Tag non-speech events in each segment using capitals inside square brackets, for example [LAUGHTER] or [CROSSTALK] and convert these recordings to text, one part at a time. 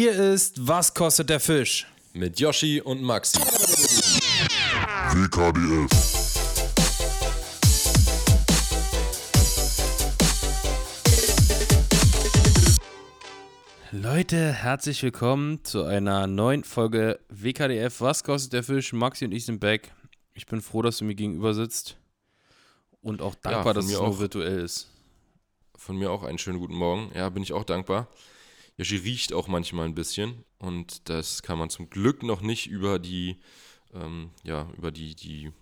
Hier ist Was kostet der Fisch? Mit Yoshi und Maxi. WKDF. Leute, herzlich willkommen zu einer neuen Folge WKDF. Was kostet der Fisch? Maxi und ich sind back. Ich bin froh, dass du mir gegenüber sitzt. Und auch dankbar, von dass es mir nur auch. virtuell ist. Von mir auch einen schönen guten Morgen. Ja, bin ich auch dankbar. Yoshi riecht auch manchmal ein bisschen und das kann man zum Glück noch nicht über die, ähm, ja, über die, die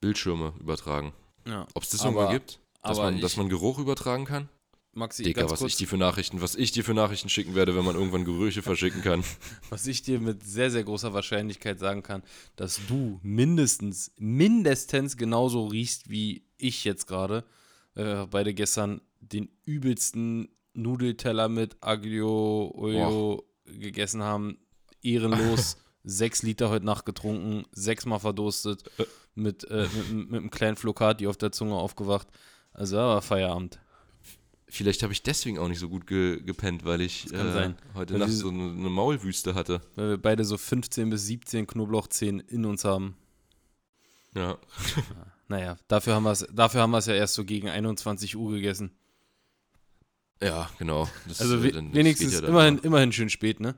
Bildschirme übertragen. Ja. Ob es das Aber- irgendwann gibt? Dass, man, dass man Geruch übertragen kann? Maxi, Digga, was kurz, ich dir für Nachrichten, was ich dir für Nachrichten schicken werde, wenn man irgendwann Gerüche [LAUGHS] verschicken kann. was ich dir mit sehr, sehr großer Wahrscheinlichkeit sagen kann, dass du mindestens, mindestens genauso riechst wie ich jetzt gerade. wir beide gestern den übelsten Nudelteller mit Aglio Olio gegessen haben. Ehrenlos. [LAUGHS] sechs Liter heute Nacht getrunken, sechsmal verdurstet, mit, äh, mit, mit einem kleinen Flokati auf der Zunge aufgewacht. Also da war Feierabend. Vielleicht habe ich deswegen auch nicht so gut ge gepennt, weil ich äh, heute Weil Nacht so eine, eine Maulwüste hatte. Weil wir beide so 15 bis 17 Knoblauchzehen in uns haben. Ja. Naja, dafür haben wir es ja erst so gegen 21 Uhr gegessen. Ja, genau. Das, Also äh, we dann- wenigstens ja immerhin, immerhin schön spät, ne?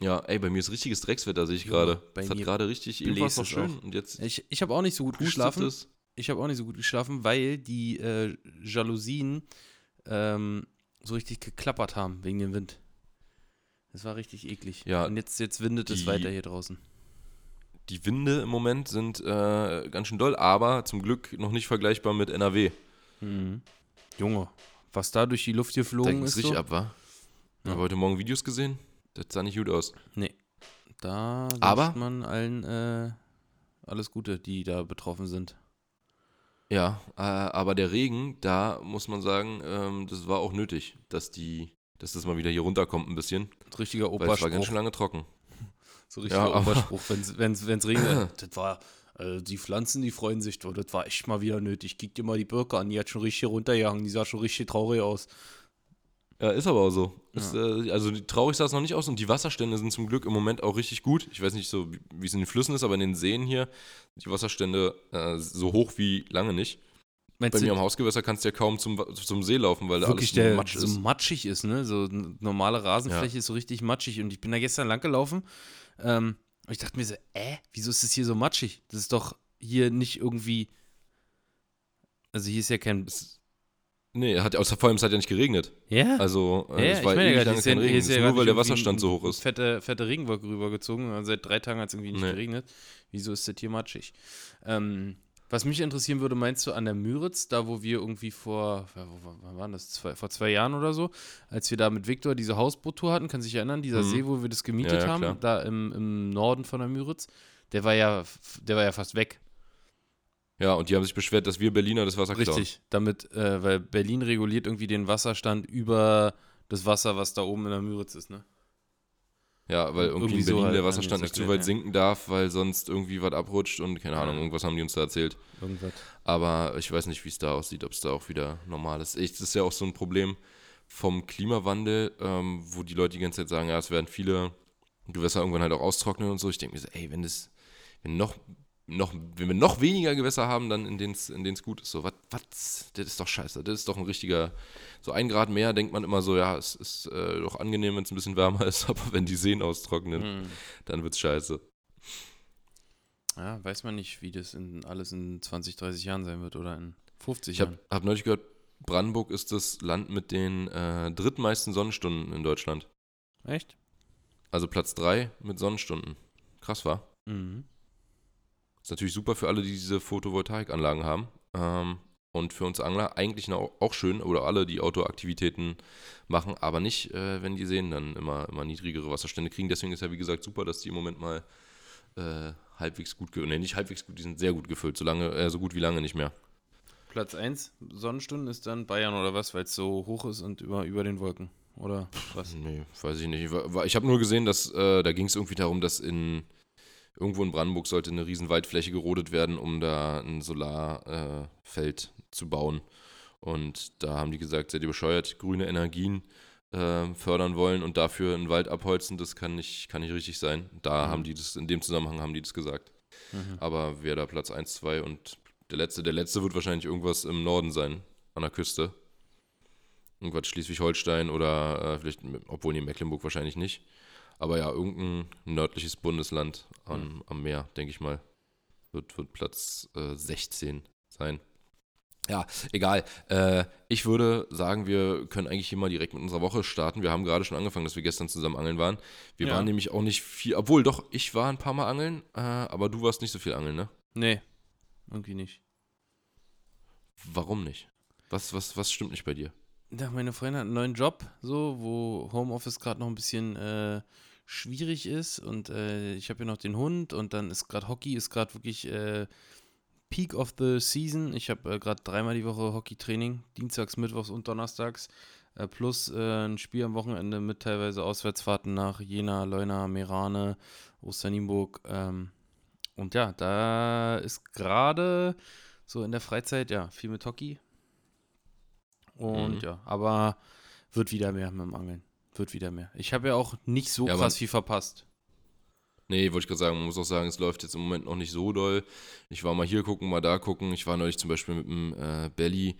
Ja, ey, bei mir ist richtiges Dreckswetter, sehe ich gerade. Es hat gerade richtig, eben war es noch es schön auch. und jetzt Ich, ich habe auch nicht so gut geschlafen. es. Ich habe auch nicht so gut geschlafen, weil die äh, Jalousien ähm, so richtig geklappert haben wegen dem Wind. Das war richtig eklig. Ja, Und jetzt, jetzt windet es die- weiter hier draußen. Die Winde im Moment sind äh, ganz schön doll, aber zum Glück noch nicht vergleichbar mit NRW. Mhm. Junge, was da durch die Luft Da geflogen ging ist. es richtig so? ab, wa? Ja. Habe heute Morgen Videos gesehen. Das sah nicht gut aus. Nee. Da wünscht Aber- man allen äh, alles Gute, die da betroffen sind. Ja, äh, aber der Regen, da muss man sagen, ähm, das war auch nötig, dass die, dass das mal wieder hier runterkommt ein bisschen, Richtiger weil es war ganz Operspruch. schön lange trocken. [LAUGHS] So richtiger Ja, Operspruch, wenn's, wenn's regnet. [LAUGHS] das war, äh, die Pflanzen, die freuen sich, doch, das war echt mal wieder nötig. Kick dir mal die Birke an, die hat schon richtig runtergehangen, die sah schon richtig traurig aus. Ja, ist aber auch so. Ist, äh, also traurig sah es noch nicht aus und die Wasserstände sind zum Glück im Moment auch richtig gut. Ich weiß nicht so, wie- es in den Flüssen ist, aber in den Seen hier sind die Wasserstände äh, so hoch wie lange nicht. Meinst Bei mir am Hausgewässer kannst du ja kaum zum, zum See laufen, weil da wirklich alles der Matsch so ist. matschig ist, ne? So eine normale Rasenfläche ist so richtig matschig. Und ich bin da gestern lang gelaufen. Ähm, und ich dachte mir so, äh, wieso ist das hier so matschig? Das ist doch hier nicht irgendwie. Also hier ist ja kein. Nee, hat, außer vor allem es hat ja nicht geregnet. Ja? Also äh, Ja, es ich war meine ewig ja, lange kein Regen. ist ja nur, weil der Wasserstand so hoch ist. Fette, fette Regenwolke rübergezogen. Also Seit drei Tagen hat es irgendwie nicht Nee. geregnet. Wieso ist das hier matschig? Ähm, was mich interessieren würde, meinst du an der Müritz, da wo wir irgendwie vor, wann waren das, zwei, vor zwei Jahren oder so, als wir da mit Viktor diese Hausboottour hatten, kannst du dich erinnern, dieser Mhm. See, wo wir das gemietet Ja, ja, haben, klar. da im, im Norden von der Müritz, der war ja, der war ja fast weg. Ja, und die haben sich beschwert, dass wir Berliner das Wasser klauen. Richtig, damit, äh, weil Berlin reguliert irgendwie den Wasserstand über das Wasser, was da oben in der Müritz ist, ne? Ja, weil irgendwie, Irgendwie in so Berlin halt, der haben die Wasserstand nicht zu weit sinken darf, weil sonst irgendwie was abrutscht und keine Ahnung, irgendwas haben die uns da erzählt. Irgendwas. Aber ich weiß nicht, wie es da aussieht, ob es da auch wieder normal ist. Ich, das ist ja auch so ein Problem vom Klimawandel, ähm, wo die Leute die ganze Zeit sagen, ja, es werden viele Gewässer irgendwann halt auch austrocknen und so. Ich denke mir so, ey, wenn das, wenn noch, noch, wenn wir noch weniger Gewässer haben, dann in denen es in gut ist. So, was, was, das ist doch scheiße. Das ist doch ein richtiger, so ein Grad mehr denkt man immer so, ja, es ist äh, doch angenehm, wenn es ein bisschen wärmer [LAUGHS] ist, aber wenn die Seen austrocknen, Hm. dann wird's scheiße. Ja, weiß man nicht, wie das in, alles in 20, 30 Jahren sein wird oder in 50 Ich habe Jahren. hab neulich gehört, Brandenburg ist das Land mit den äh, drittmeisten Sonnenstunden in Deutschland. Echt? Also Platz 3 mit Sonnenstunden. Krass war. Mhm. Ist natürlich super für alle, die diese Photovoltaikanlagen haben. Ähm, und für uns Angler eigentlich auch schön, oder alle, die Outdoor-Aktivitäten machen, aber nicht, äh, wenn die Seen dann immer, immer niedrigere Wasserstände kriegen. Deswegen ist ja, wie gesagt, super, dass die im Moment mal äh, halbwegs gut, nee, nicht halbwegs gut, die sind sehr gut gefüllt, so, lange, äh, so gut wie lange nicht mehr. Platz 1 Sonnenstunden ist dann Bayern oder was, weil es so hoch ist und über, über den Wolken. Oder was? Nee, weiß ich nicht. Ich, ich habe nur gesehen, dass äh, da ging es irgendwie darum, dass in irgendwo in Brandenburg sollte eine riesen Waldfläche gerodet werden, um da ein Solarfeld äh, zu bauen. Und da haben die gesagt, seid ihr bescheuert, grüne Energien äh, fördern wollen und dafür einen Wald abholzen, das kann nicht, kann nicht richtig sein. Da Mhm. haben die das, in dem Zusammenhang haben die das gesagt. Mhm. Aber wer da Platz 1, 2 und der letzte, der letzte wird wahrscheinlich irgendwas im Norden sein, an der Küste. Irgendwas Schleswig-Holstein oder äh, vielleicht, obwohl nee, Mecklenburg wahrscheinlich nicht. Aber ja, irgendein nördliches Bundesland am, am Meer, denke ich mal, wird, wird Platz äh, 16 sein. Ja, egal. Äh, ich würde sagen, wir können eigentlich hier mal direkt mit unserer Woche starten. Wir haben gerade schon angefangen, dass wir gestern zusammen angeln waren. Wir Ja. waren nämlich auch nicht viel, obwohl doch, ich war ein paar Mal angeln, äh, aber du warst nicht so viel angeln, ne? Nee, irgendwie nicht. Warum nicht? Was, was, was stimmt nicht bei dir? Ja, meine Freundin hat einen neuen Job, so, wo Homeoffice gerade noch ein bisschen äh, schwierig ist und äh, ich habe hier noch den Hund und dann ist gerade Hockey, ist gerade wirklich äh, Peak of the Season. Ich habe äh, gerade dreimal die Woche Hockeytraining, dienstags, mittwochs und donnerstags, äh, plus äh, ein Spiel am Wochenende mit teilweise Auswärtsfahrten nach Jena, Leuna, Merane, Osternimburg. Ähm, und ja, da ist gerade so in der Freizeit, ja, viel mit Hockey. Und Mhm. ja, aber wird wieder mehr mit dem Angeln. Wird wieder mehr. Ich habe ja auch nicht so Ja, krass viel verpasst. Nee, wollte ich gerade sagen, man muss auch sagen, es läuft jetzt im Moment noch nicht so doll. Ich war mal hier gucken, mal da gucken. Ich war neulich zum Beispiel mit dem äh, Belly,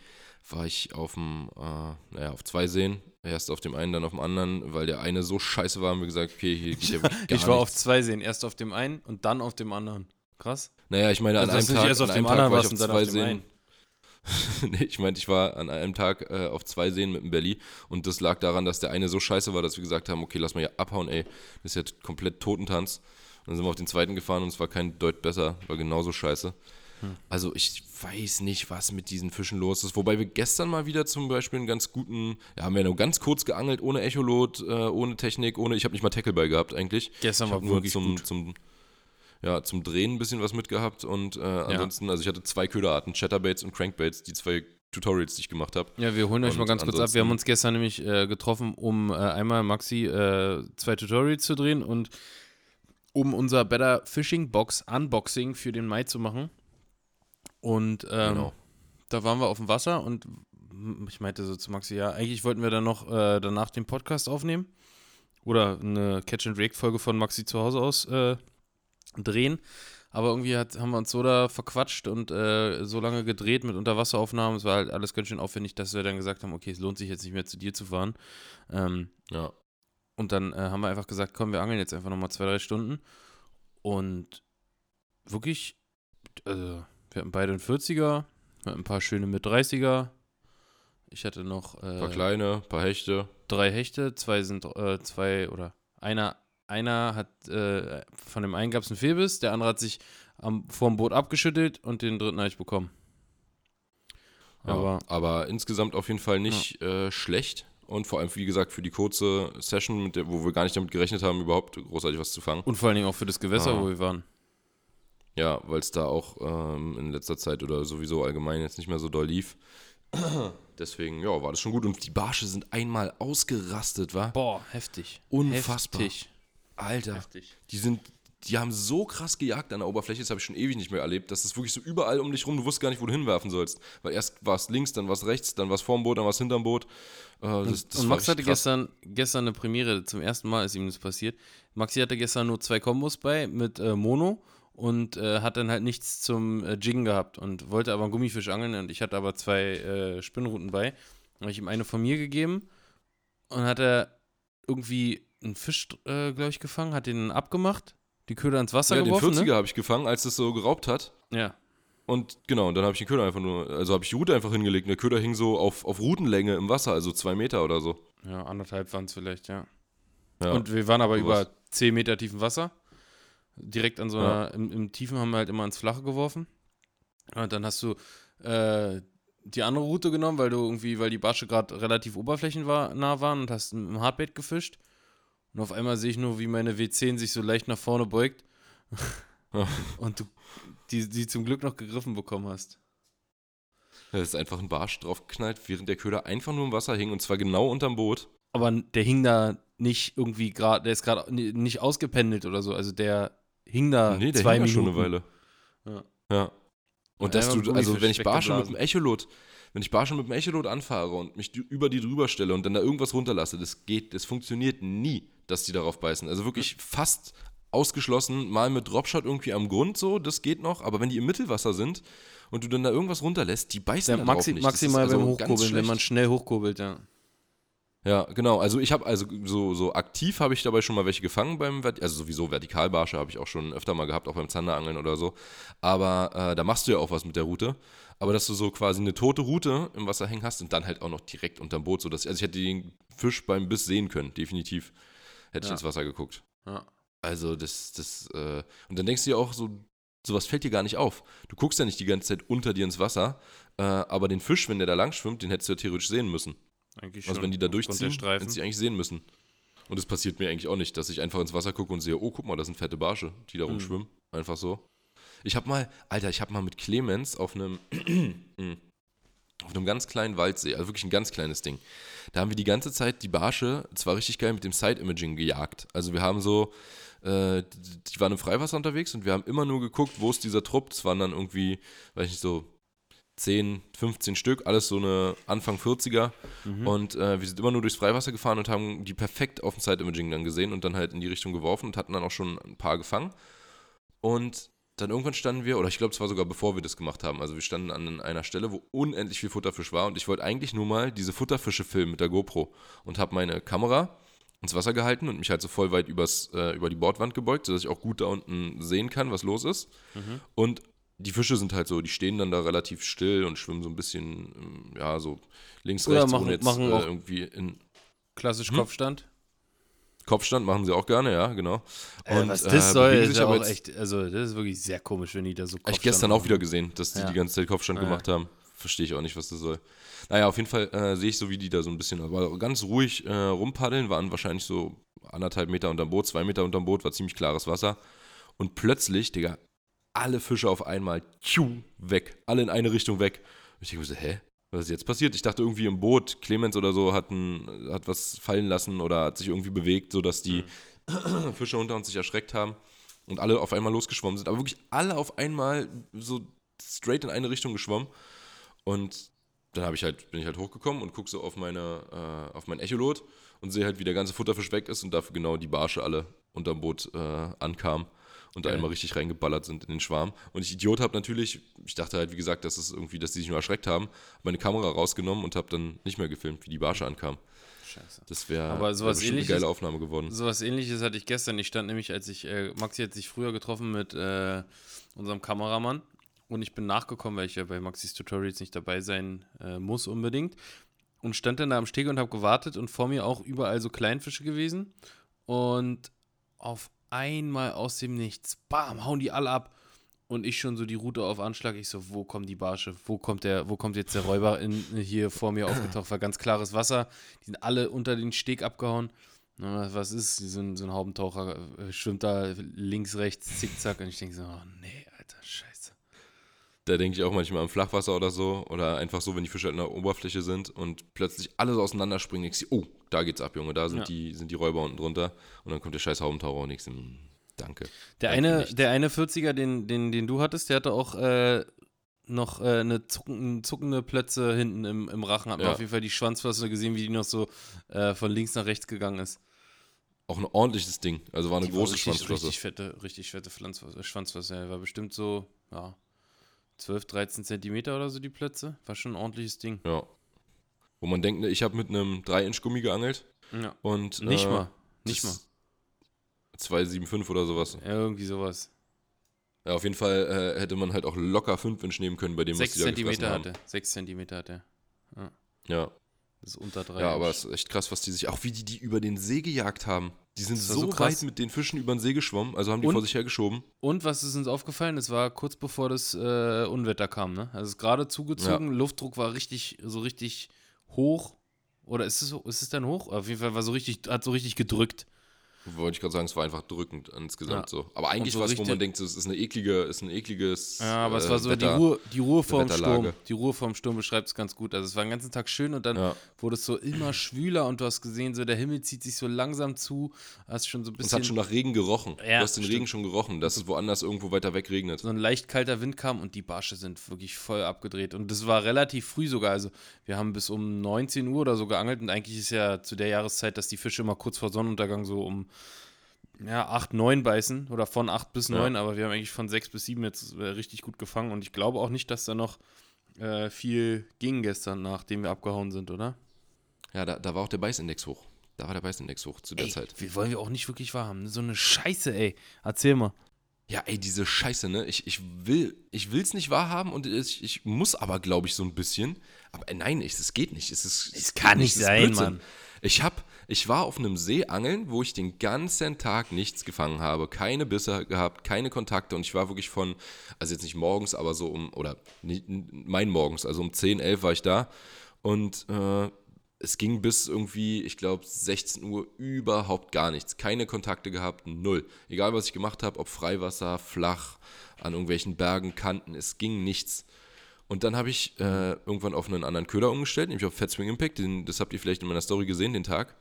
war ich auf dem, äh, naja, auf zwei Seen. Erst auf dem einen, dann auf dem anderen, weil der eine so scheiße war, haben wir gesagt, okay, hier geht ja [LAUGHS] gar ich war auf nichts. zwei Seen. Erst auf dem einen und dann auf dem anderen. Krass. Naja, ich meine, an Also, einem Tag, erst auf an dem einem Tag anderen war ich auf zwei auf Seen. einen. [LAUGHS] nee, ich meinte, ich war an einem Tag äh, auf zwei Seen mit dem Belly und das lag daran, dass der eine so scheiße war, dass wir gesagt haben, okay, lass mal hier abhauen, ey, das ist ja komplett Totentanz. Und dann sind wir auf den zweiten gefahren und es war kein Deut besser, war genauso scheiße. Hm. Also ich weiß nicht, was mit diesen Fischen los ist. Wobei wir gestern mal wieder zum Beispiel einen ganz guten, ja, haben wir nur ganz kurz geangelt, ohne Echolot, äh, ohne Technik, ohne, ich habe nicht mal Tackleball gehabt eigentlich. Gestern war nur wirklich zum, gut. zum, ja, zum Drehen ein bisschen was mitgehabt und äh, ansonsten, also ich hatte zwei Köderarten, Chatterbaits und Crankbaits, die zwei Tutorials, die ich gemacht habe. Ja, wir holen euch Und mal ganz kurz ab. Wir haben uns gestern nämlich äh, getroffen, um äh, einmal Maxi äh, zwei Tutorials zu drehen und um unser Better Fishing Box Unboxing für den Mai zu machen. Und ähm, Genau. da waren wir auf dem Wasser und ich meinte so zu Maxi, ja, eigentlich wollten wir dann noch äh, danach den Podcast aufnehmen oder eine Catch and Rake Folge von Maxi zu Hause aus äh, drehen. Aber irgendwie hat, haben wir uns so da verquatscht und äh, so lange gedreht mit Unterwasseraufnahmen. Es war halt alles ganz schön aufwendig, dass wir dann gesagt haben, okay, es lohnt sich jetzt nicht mehr zu dir zu fahren. Ähm, Ja. und dann äh, haben wir einfach gesagt, komm, wir angeln jetzt einfach nochmal zwei, drei Stunden. Und wirklich, also, wir hatten beide einen 40er, wir hatten ein paar schöne mit 30er. Ich hatte noch Ein paar äh, kleine, ein paar Hechte. drei Hechte, zwei sind, äh, zwei oder einer, einer hat, äh, von dem einen gab es einen Fehlbiss, der andere hat sich am, vorm Boot abgeschüttelt und den dritten habe ich bekommen. Ja, Aber aber, insgesamt auf jeden Fall nicht äh, schlecht. Und vor allem, wie gesagt, für die kurze Session, mit der, wo wir gar nicht damit gerechnet haben, überhaupt großartig was zu fangen. und vor allen Dingen auch für das Gewässer, Ah. wo wir waren. Ja, weil es da auch ähm, in letzter Zeit oder sowieso allgemein jetzt nicht mehr so doll lief. [CLEARS THROAT] Deswegen, ja, war das schon gut. Und die Barsche sind einmal ausgerastet, war? Boah, heftig. Unfassbar. Heftig. Alter. Heftig. Die sind, die haben so krass gejagt an der Oberfläche, das habe ich schon ewig nicht mehr erlebt. Das ist wirklich so überall um dich rum, du wusstest gar nicht, wo du hinwerfen sollst. Weil erst war es links, dann war es rechts, dann war es vorm Boot, dann war es hinterm Boot. Äh, das, das und Max hatte krass. gestern, gestern eine Premiere, zum ersten Mal ist ihm das passiert. Maxi hatte gestern nur zwei Kombos bei mit äh, Mono und äh, hat dann halt nichts zum äh, Jiggen gehabt und wollte aber einen Gummifisch angeln und ich hatte aber zwei äh, Spinnruten bei. Dann habe ich ihm eine von mir gegeben und hat er irgendwie einen Fisch, äh, glaube ich, gefangen, hat den abgemacht, die Köder ins Wasser Ja, den geworfen. 40er ne? habe ich gefangen, als es so geraubt hat. Ja. Und genau, und dann habe ich den Köder einfach nur, also habe ich die Rute einfach hingelegt. Und der Köder hing so auf, auf Rutenlänge im Wasser, also zwei Meter oder so. Ja, anderthalb waren es vielleicht, ja. Ja. Und wir waren aber sowas. über 10 Meter tiefen Wasser. Direkt an so Ja. einer, im, im Tiefen haben wir halt immer ins Flache geworfen. Und dann hast du äh, die andere Route genommen, weil du irgendwie, weil die Barsche gerade relativ oberflächennah waren und hast im Hardbait gefischt. Und auf einmal sehe ich nur, wie meine W10 sich so leicht nach vorne beugt. [LAUGHS] Und du die, die zum Glück noch gegriffen bekommen hast. Da ist einfach ein Barsch draufgeknallt, während der Köder einfach nur im Wasser hing und zwar genau unterm Boot. Aber der hing da nicht irgendwie gerade, der ist gerade nicht ausgependelt oder so. Also der hing da nee, der zwei hing Minuten. schon eine Weile. Ja. Ja. Und Ja, dass du, also wenn ich Barsche mit dem Echolot, wenn ich Barsche mit dem Echolot anfahre und mich über die drüber stelle und dann da irgendwas runterlasse, das geht, das funktioniert nie, dass die darauf beißen. Also wirklich fast ausgeschlossen, mal mit Dropshot irgendwie am Grund so, das geht noch, aber wenn die im Mittelwasser sind und du dann da irgendwas runterlässt, die beißen Ja, maxi nicht. maximal beim also ganz Hochkurbeln, wenn man schnell hochkurbelt, ja. Ja, genau. Also ich habe also so, so aktiv habe ich dabei schon mal welche gefangen beim, also sowieso Vertikalbarsche habe ich auch schon öfter mal gehabt, auch beim Zanderangeln oder so. Aber äh, da machst du ja auch was mit der Route. Aber dass du so quasi eine tote Route im Wasser hängen hast und dann halt auch noch direkt unterm Boot, so dass also ich hätte den Fisch beim Biss sehen können, definitiv. Hätte ich Ja. ins Wasser geguckt. ja. Also das, das, äh, und dann denkst du dir auch so, sowas fällt dir gar nicht auf. Du guckst ja nicht die ganze Zeit unter dir ins Wasser, äh, aber den Fisch, wenn der da lang schwimmt, den hättest du ja theoretisch sehen müssen. Eigentlich Also schon. wenn die da durchziehen, hätten sie eigentlich sehen müssen. Und es passiert mir eigentlich auch nicht, dass ich einfach ins Wasser gucke und sehe, oh, guck mal, das sind fette Barsche, die da Mhm. rumschwimmen. Einfach so. Ich habe mal, Alter, ich habe mal mit Clemens auf einem, [CLEARS THROAT] auf einem ganz kleinen Waldsee, also wirklich ein ganz kleines Ding. Da haben wir die ganze Zeit die Barsche, zwar richtig geil mit dem Side-Imaging gejagt. Also wir haben so, äh, die, waren im Freiwasser unterwegs und wir haben immer nur geguckt, wo ist dieser Trupp. Es waren dann irgendwie, weiß ich nicht, so 10, 15 Stück, alles so eine Anfang 40er. Mhm. Und äh, wir sind immer nur durchs Freiwasser gefahren und haben die perfekt auf dem Side-Imaging dann gesehen und dann halt in die Richtung geworfen und hatten dann auch schon ein paar gefangen. Und dann irgendwann standen wir, oder ich glaube, es war sogar bevor wir das gemacht haben, also wir standen an einer Stelle, wo unendlich viel Futterfisch war und ich wollte eigentlich nur mal diese Futterfische filmen mit der GoPro und habe meine Kamera ins Wasser gehalten und mich halt so voll weit übers, äh, über die Bordwand gebeugt, sodass ich auch gut da unten sehen kann, was los ist. Mhm. Und die Fische sind halt so, die stehen dann da relativ still und schwimmen so ein bisschen, ähm, ja, so links, Oder rechts, machen- ohne jetzt machen äh, irgendwie in Klassisch Hm? Kopfstand. Kopfstand machen sie auch gerne, ja, genau. Äh, was äh, das soll, bewegen ist aber auch echt, also das ist wirklich sehr komisch, wenn die da so Hab ich gestern machen. auch wieder gesehen, dass die Ja. die ganze Zeit Kopfstand ja. gemacht haben. Verstehe ich auch nicht, was das soll. Naja, auf jeden Fall äh, sehe ich so, wie die da so ein bisschen, aber ganz ruhig äh, rumpaddeln, waren wahrscheinlich so anderthalb Meter unterm Boot, zwei Meter unterm Boot, war ziemlich klares Wasser. Und plötzlich, Digga, alle Fische auf einmal, tschu, weg. Alle in eine Richtung weg. Und ich denke mir so, hä? Was ist jetzt passiert? Ich dachte irgendwie im Boot, Clemens oder so hat, ein, hat was fallen lassen oder hat sich irgendwie bewegt, sodass die [CLEARS THROAT] Fische unter uns sich erschreckt haben und alle auf einmal losgeschwommen sind. Aber wirklich alle auf einmal so straight in eine Richtung geschwommen. Und dann ich halt, bin ich halt hochgekommen und gucke so auf meine, äh, auf mein Echolot und sehe halt, wie der ganze Futterfisch weg ist und dafür genau die Barsche alle unterm Boot äh, ankamen und Geil. einmal richtig reingeballert sind in den Schwarm. Und ich Idiot habe natürlich, ich dachte halt, wie gesagt, dass es irgendwie, dass die sich nur erschreckt haben, hab meine Kamera rausgenommen und habe dann nicht mehr gefilmt, wie die Barsche ankam. Scheiße. Das wäre wär eine Ähnliches- geile Aufnahme geworden. Sowas ähnliches hatte ich gestern. Ich stand nämlich, als ich, äh, Maxi hat sich früher getroffen mit äh, unserem Kameramann und ich bin nachgekommen, weil ich ja bei Maxis Tutorials nicht dabei sein äh, muss unbedingt. Und stand dann da am Steg und habe gewartet und vor mir auch überall so Kleinfische gewesen. Und auf einmal aus dem Nichts, bam, hauen die alle ab. Und ich schon so die Route auf Anschlag. Ich so, wo kommen die Barsche? Wo kommt der, wo kommt jetzt der Räuber in, hier vor mir aufgetaucht? War ganz klares Wasser. Die sind alle unter den Steg abgehauen. Na, was ist? So ein, so ein Haubentaucher äh, schwimmt da links, rechts, zickzack. Und ich denke so, oh nee, Alter, scheiße. Da denke ich auch manchmal am Flachwasser oder so. Oder einfach so, wenn die Fische halt in der Oberfläche sind und plötzlich alles auseinanderspringen. Ich sehe, oh, da geht's ab, Junge. Da sind, Ja. die, sind die Räuber unten drunter. Und dann kommt der scheiß Haubentaucher und ich so, hm, danke. Der Danke eine, nicht. der eine 40er, den, den, den du hattest, der hatte auch äh, noch äh, eine zucken, zuckende Plötze hinten im, im Rachen. Hat man Ja. auf jeden Fall die Schwanzflosse gesehen, wie die noch so äh, von links nach rechts gegangen ist. Auch ein ordentliches Ding. Also war eine Die große richtig, Schwanzflosse. Richtig fette, richtig fette Pflanzflosse, Schwanzflosse. Ja, war bestimmt so, ja, 12, 13 Zentimeter oder so die Plötze. War schon ein ordentliches Ding. Ja. Wo man denkt, ne, ich habe mit einem 3-Inch-Gummi geangelt Ja. und. Nicht äh, mal, nicht mal. das- 2,75 oder sowas. Ja, irgendwie sowas. Ja, auf jeden Fall äh, hätte man halt auch locker 5 Inch nehmen können bei dem, 6 was die da Zentimeter haben. hatte. 6 Zentimeter hatte. Ja, Das ist unter 3. ja, aber es ist echt krass, was die sich, auch wie die die über den See gejagt haben. Die sind so, so krass. weit mit den Fischen über den See geschwommen, also haben die Und- vor sich hergeschoben. Und was ist uns aufgefallen? Es war kurz bevor das äh, Unwetter kam, ne? Also es ist gerade zugezogen, Luftdruck war richtig, so richtig hoch. Oder ist es, ist es dann hoch? Auf jeden Fall war so richtig, hat so richtig gedrückt. Wollte ich gerade sagen, es war einfach drückend insgesamt Ja. so. Aber eigentlich so was, wo richtig- man denkt, es ist eine eklige, ist ein ekliges Ja, aber es äh, war so Wetter. die Ruhe, die Ruhe vorm. Sturm. Die Ruhe vorm Sturm beschreibt es ganz gut. Also es war den ganzen Tag schön und dann Ja. wurde es so immer schwüler und du hast gesehen, so der Himmel zieht sich so langsam zu. Hast schon so ein Es bisschen hat schon nach Regen gerochen. Ja, du hast den stimmt. Regen schon gerochen, dass es woanders irgendwo weiter weg regnet. so ein leicht kalter Wind kam und die Barsche sind wirklich voll abgedreht. Und das war relativ früh sogar. Also wir haben bis um 19 Uhr oder so geangelt und eigentlich ist ja zu der Jahreszeit, dass die Fische immer kurz vor Sonnenuntergang so um ja, 8, 9 beißen oder von 8 bis Ja. 9, aber wir haben eigentlich von 6 bis 7 jetzt äh, richtig gut gefangen und ich glaube auch nicht, dass da noch äh, viel ging gestern, nachdem wir abgehauen sind, oder? Ja, da, da war auch der Beißindex hoch. Da war der Beißindex hoch zu der Ey, Zeit. wir wollen wir auch nicht wirklich wahrhaben. So eine Scheiße, ey. Erzähl mal. Ja, ey, diese Scheiße, ne? Ich, ich will ich will's nicht wahrhaben und ich, ich muss aber, glaube ich, so ein bisschen. Aber äh, nein, es geht nicht. Es, ist, Es geht kann nicht es sein, Blödsinn. Mann. Ich hab, ich war auf einem See angeln, wo ich den ganzen Tag nichts gefangen habe. Keine Bisse gehabt, keine Kontakte und ich war wirklich von, also jetzt nicht morgens, aber so um, oder nicht, mein morgens, also um 10, 11 war ich da und äh, es ging bis irgendwie, ich glaube, 16 Uhr überhaupt gar nichts. Keine Kontakte gehabt, null. Egal, was ich gemacht habe, ob Freiwasser, flach, an irgendwelchen Bergen, Kanten, es ging nichts. Und dann habe ich äh, irgendwann auf einen anderen Köder umgestellt, nämlich auf Fat Swing Impact. Den, das habt ihr vielleicht in meiner Story gesehen, den Tag.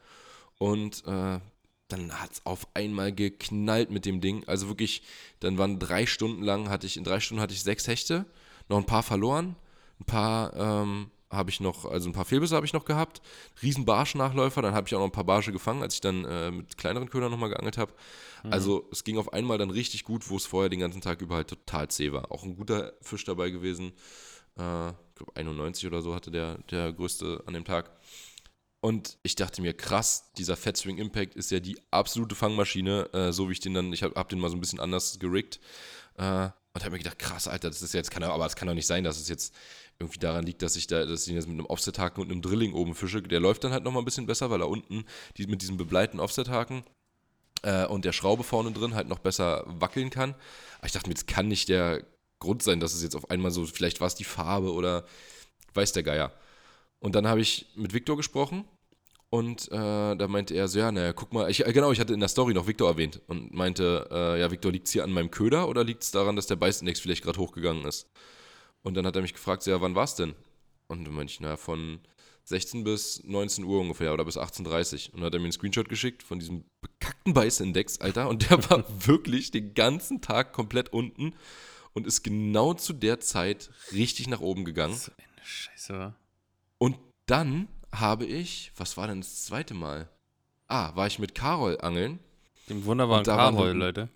Und äh, dann hat es auf einmal geknallt mit dem Ding. Also wirklich, dann waren drei Stunden lang, hatte ich, in drei Stunden hatte ich sechs Hechte, noch ein paar verloren, ein paar ähm, habe ich noch, also ein paar Fehlbisse habe ich noch gehabt, riesen Barschnachläufer, dann habe ich auch noch ein paar Barsche gefangen, als ich dann äh, mit kleineren Ködern nochmal geangelt habe. Also es ging auf einmal dann richtig gut, wo es vorher den ganzen Tag über halt total zäh war. Auch ein guter Fisch dabei gewesen. Äh, ich glaube 91 oder so hatte der, der größte an dem Tag. Und ich dachte mir, krass, dieser Fat Swing Impact ist ja die absolute Fangmaschine, äh, so wie ich den dann, ich habe hab den mal so ein bisschen anders gerickt. Äh, und habe mir gedacht, krass, Alter, das ist jetzt, kann, aber es kann doch nicht sein, dass es jetzt irgendwie daran liegt, dass ich da, dass ich den jetzt mit einem Offset-Haken und einem Drilling oben fische. Der läuft dann halt nochmal ein bisschen besser, weil er unten die, mit diesem bebleiten Offset-Haken äh, und der Schraube vorne drin halt noch besser wackeln kann. Aber ich dachte mir, das kann nicht der Grund sein, dass es jetzt auf einmal so, vielleicht war es die Farbe oder weiß der Geier. Und dann habe ich mit Victor gesprochen und äh, da meinte er so, ja, naja, guck mal, ich, äh, genau, ich hatte in der Story noch Victor erwähnt und meinte, äh, ja, Victor, liegt es hier an meinem Köder oder liegt es daran, dass der Beißindex vielleicht gerade hochgegangen ist? Und dann hat er mich gefragt, so, ja, wann war es denn? Und dann meinte ich, naja, von 16 bis 19 Uhr ungefähr oder bis 18.30 Uhr. Und dann hat er mir einen Screenshot geschickt von diesem bekackten Beißindex, Alter. Und der war [LAUGHS] wirklich den ganzen Tag komplett unten und ist genau zu der Zeit richtig nach oben gegangen. So eine Scheiße, wa? Dann habe ich, was war denn das zweite Mal? Ah, war ich mit Carol angeln. Dem wunderbaren Karol, wir- Leute.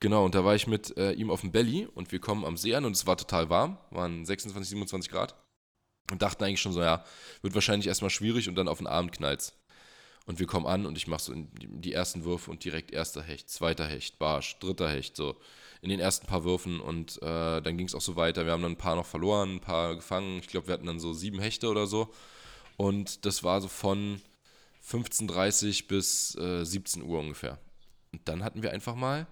Genau, und da war ich mit äh, ihm auf dem Belly und wir kommen am See an und es war total warm, waren 26, 27 Grad. Und dachten eigentlich schon so, ja, wird wahrscheinlich erstmal schwierig und dann auf den Abend knallt's. Und wir kommen an und ich mache so die ersten Würfe und direkt erster Hecht, zweiter Hecht, Barsch, dritter Hecht, so in den ersten paar Würfen und äh, dann ging es auch so weiter. Wir haben dann ein paar noch verloren, ein paar gefangen. Ich glaube, wir hatten dann so sieben Hechte oder so. Und das war so von 15.30 bis äh, 17 Uhr ungefähr. Und dann hatten wir einfach mal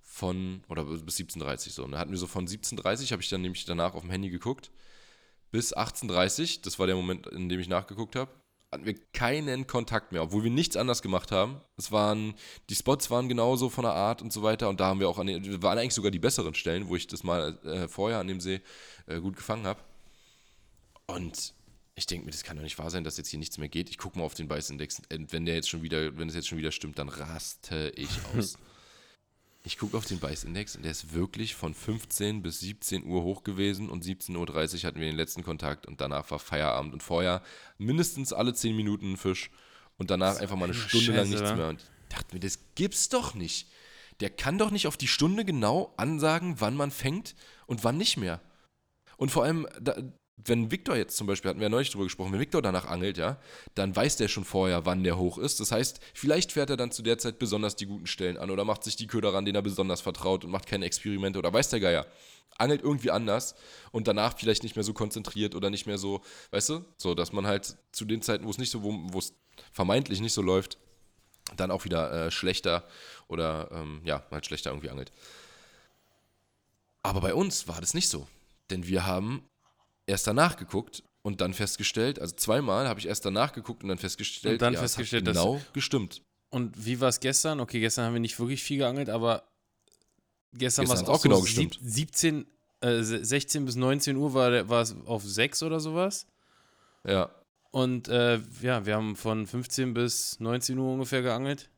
von, oder bis 17.30 so. Und dann hatten wir so von 17.30 habe ich dann nämlich danach auf dem Handy geguckt, bis 18.30 das war der Moment, in dem ich nachgeguckt habe, hatten wir keinen Kontakt mehr, obwohl wir nichts anders gemacht haben. Es waren, die Spots waren genauso von der Art und so weiter und da haben wir auch an den, waren eigentlich sogar die besseren Stellen, wo ich das mal äh, vorher an dem See äh, gut gefangen habe. Und ich denke mir, das kann doch nicht wahr sein, dass jetzt hier nichts mehr geht. Ich gucke mal auf den Beißindex. Und wenn der jetzt schon wieder, wenn es jetzt schon wieder stimmt, dann raste ich aus. [LAUGHS] ich gucke auf den Beißindex und der ist wirklich von 15 bis 17 Uhr hoch gewesen und 17.30 Uhr hatten wir den letzten Kontakt und danach war Feierabend und vorher mindestens alle 10 Minuten ein Fisch und danach einfach mal eine Stunde lang Scheiße, nichts wa? mehr. Und ich dachte mir, das gibt's doch nicht. Der kann doch nicht auf die Stunde genau ansagen, wann man fängt und wann nicht mehr. Und vor allem, da, wenn Victor jetzt zum Beispiel, hatten wir ja neulich drüber gesprochen, wenn Victor danach angelt, ja, dann weiß der schon vorher, wann der hoch ist. Das heißt, vielleicht fährt er dann zu der Zeit besonders die guten Stellen an oder macht sich die Köder ran, denen er besonders vertraut und macht keine Experimente oder weiß der Geier. Angelt irgendwie anders und danach vielleicht nicht mehr so konzentriert oder nicht mehr so, weißt du, so, dass man halt zu den Zeiten, wo es nicht so, wo es vermeintlich nicht so läuft, dann auch wieder äh, schlechter oder ähm, ja, halt schlechter irgendwie angelt. Aber bei uns war das nicht so. Denn wir haben erst danach geguckt und dann festgestellt, also zweimal habe ich erst danach geguckt und dann festgestellt, Und dann ja, es festgestellt, hat dass- genau gestimmt. Und wie war es gestern? Okay, gestern haben wir nicht wirklich viel geangelt, aber gestern, Gestern war es auch auch genau so gestimmt. sieb- 17, äh, 16 bis 19 Uhr war, war es auf 6 oder sowas. Ja. Und äh, ja, wir haben von 15 bis 19 Uhr ungefähr geangelt.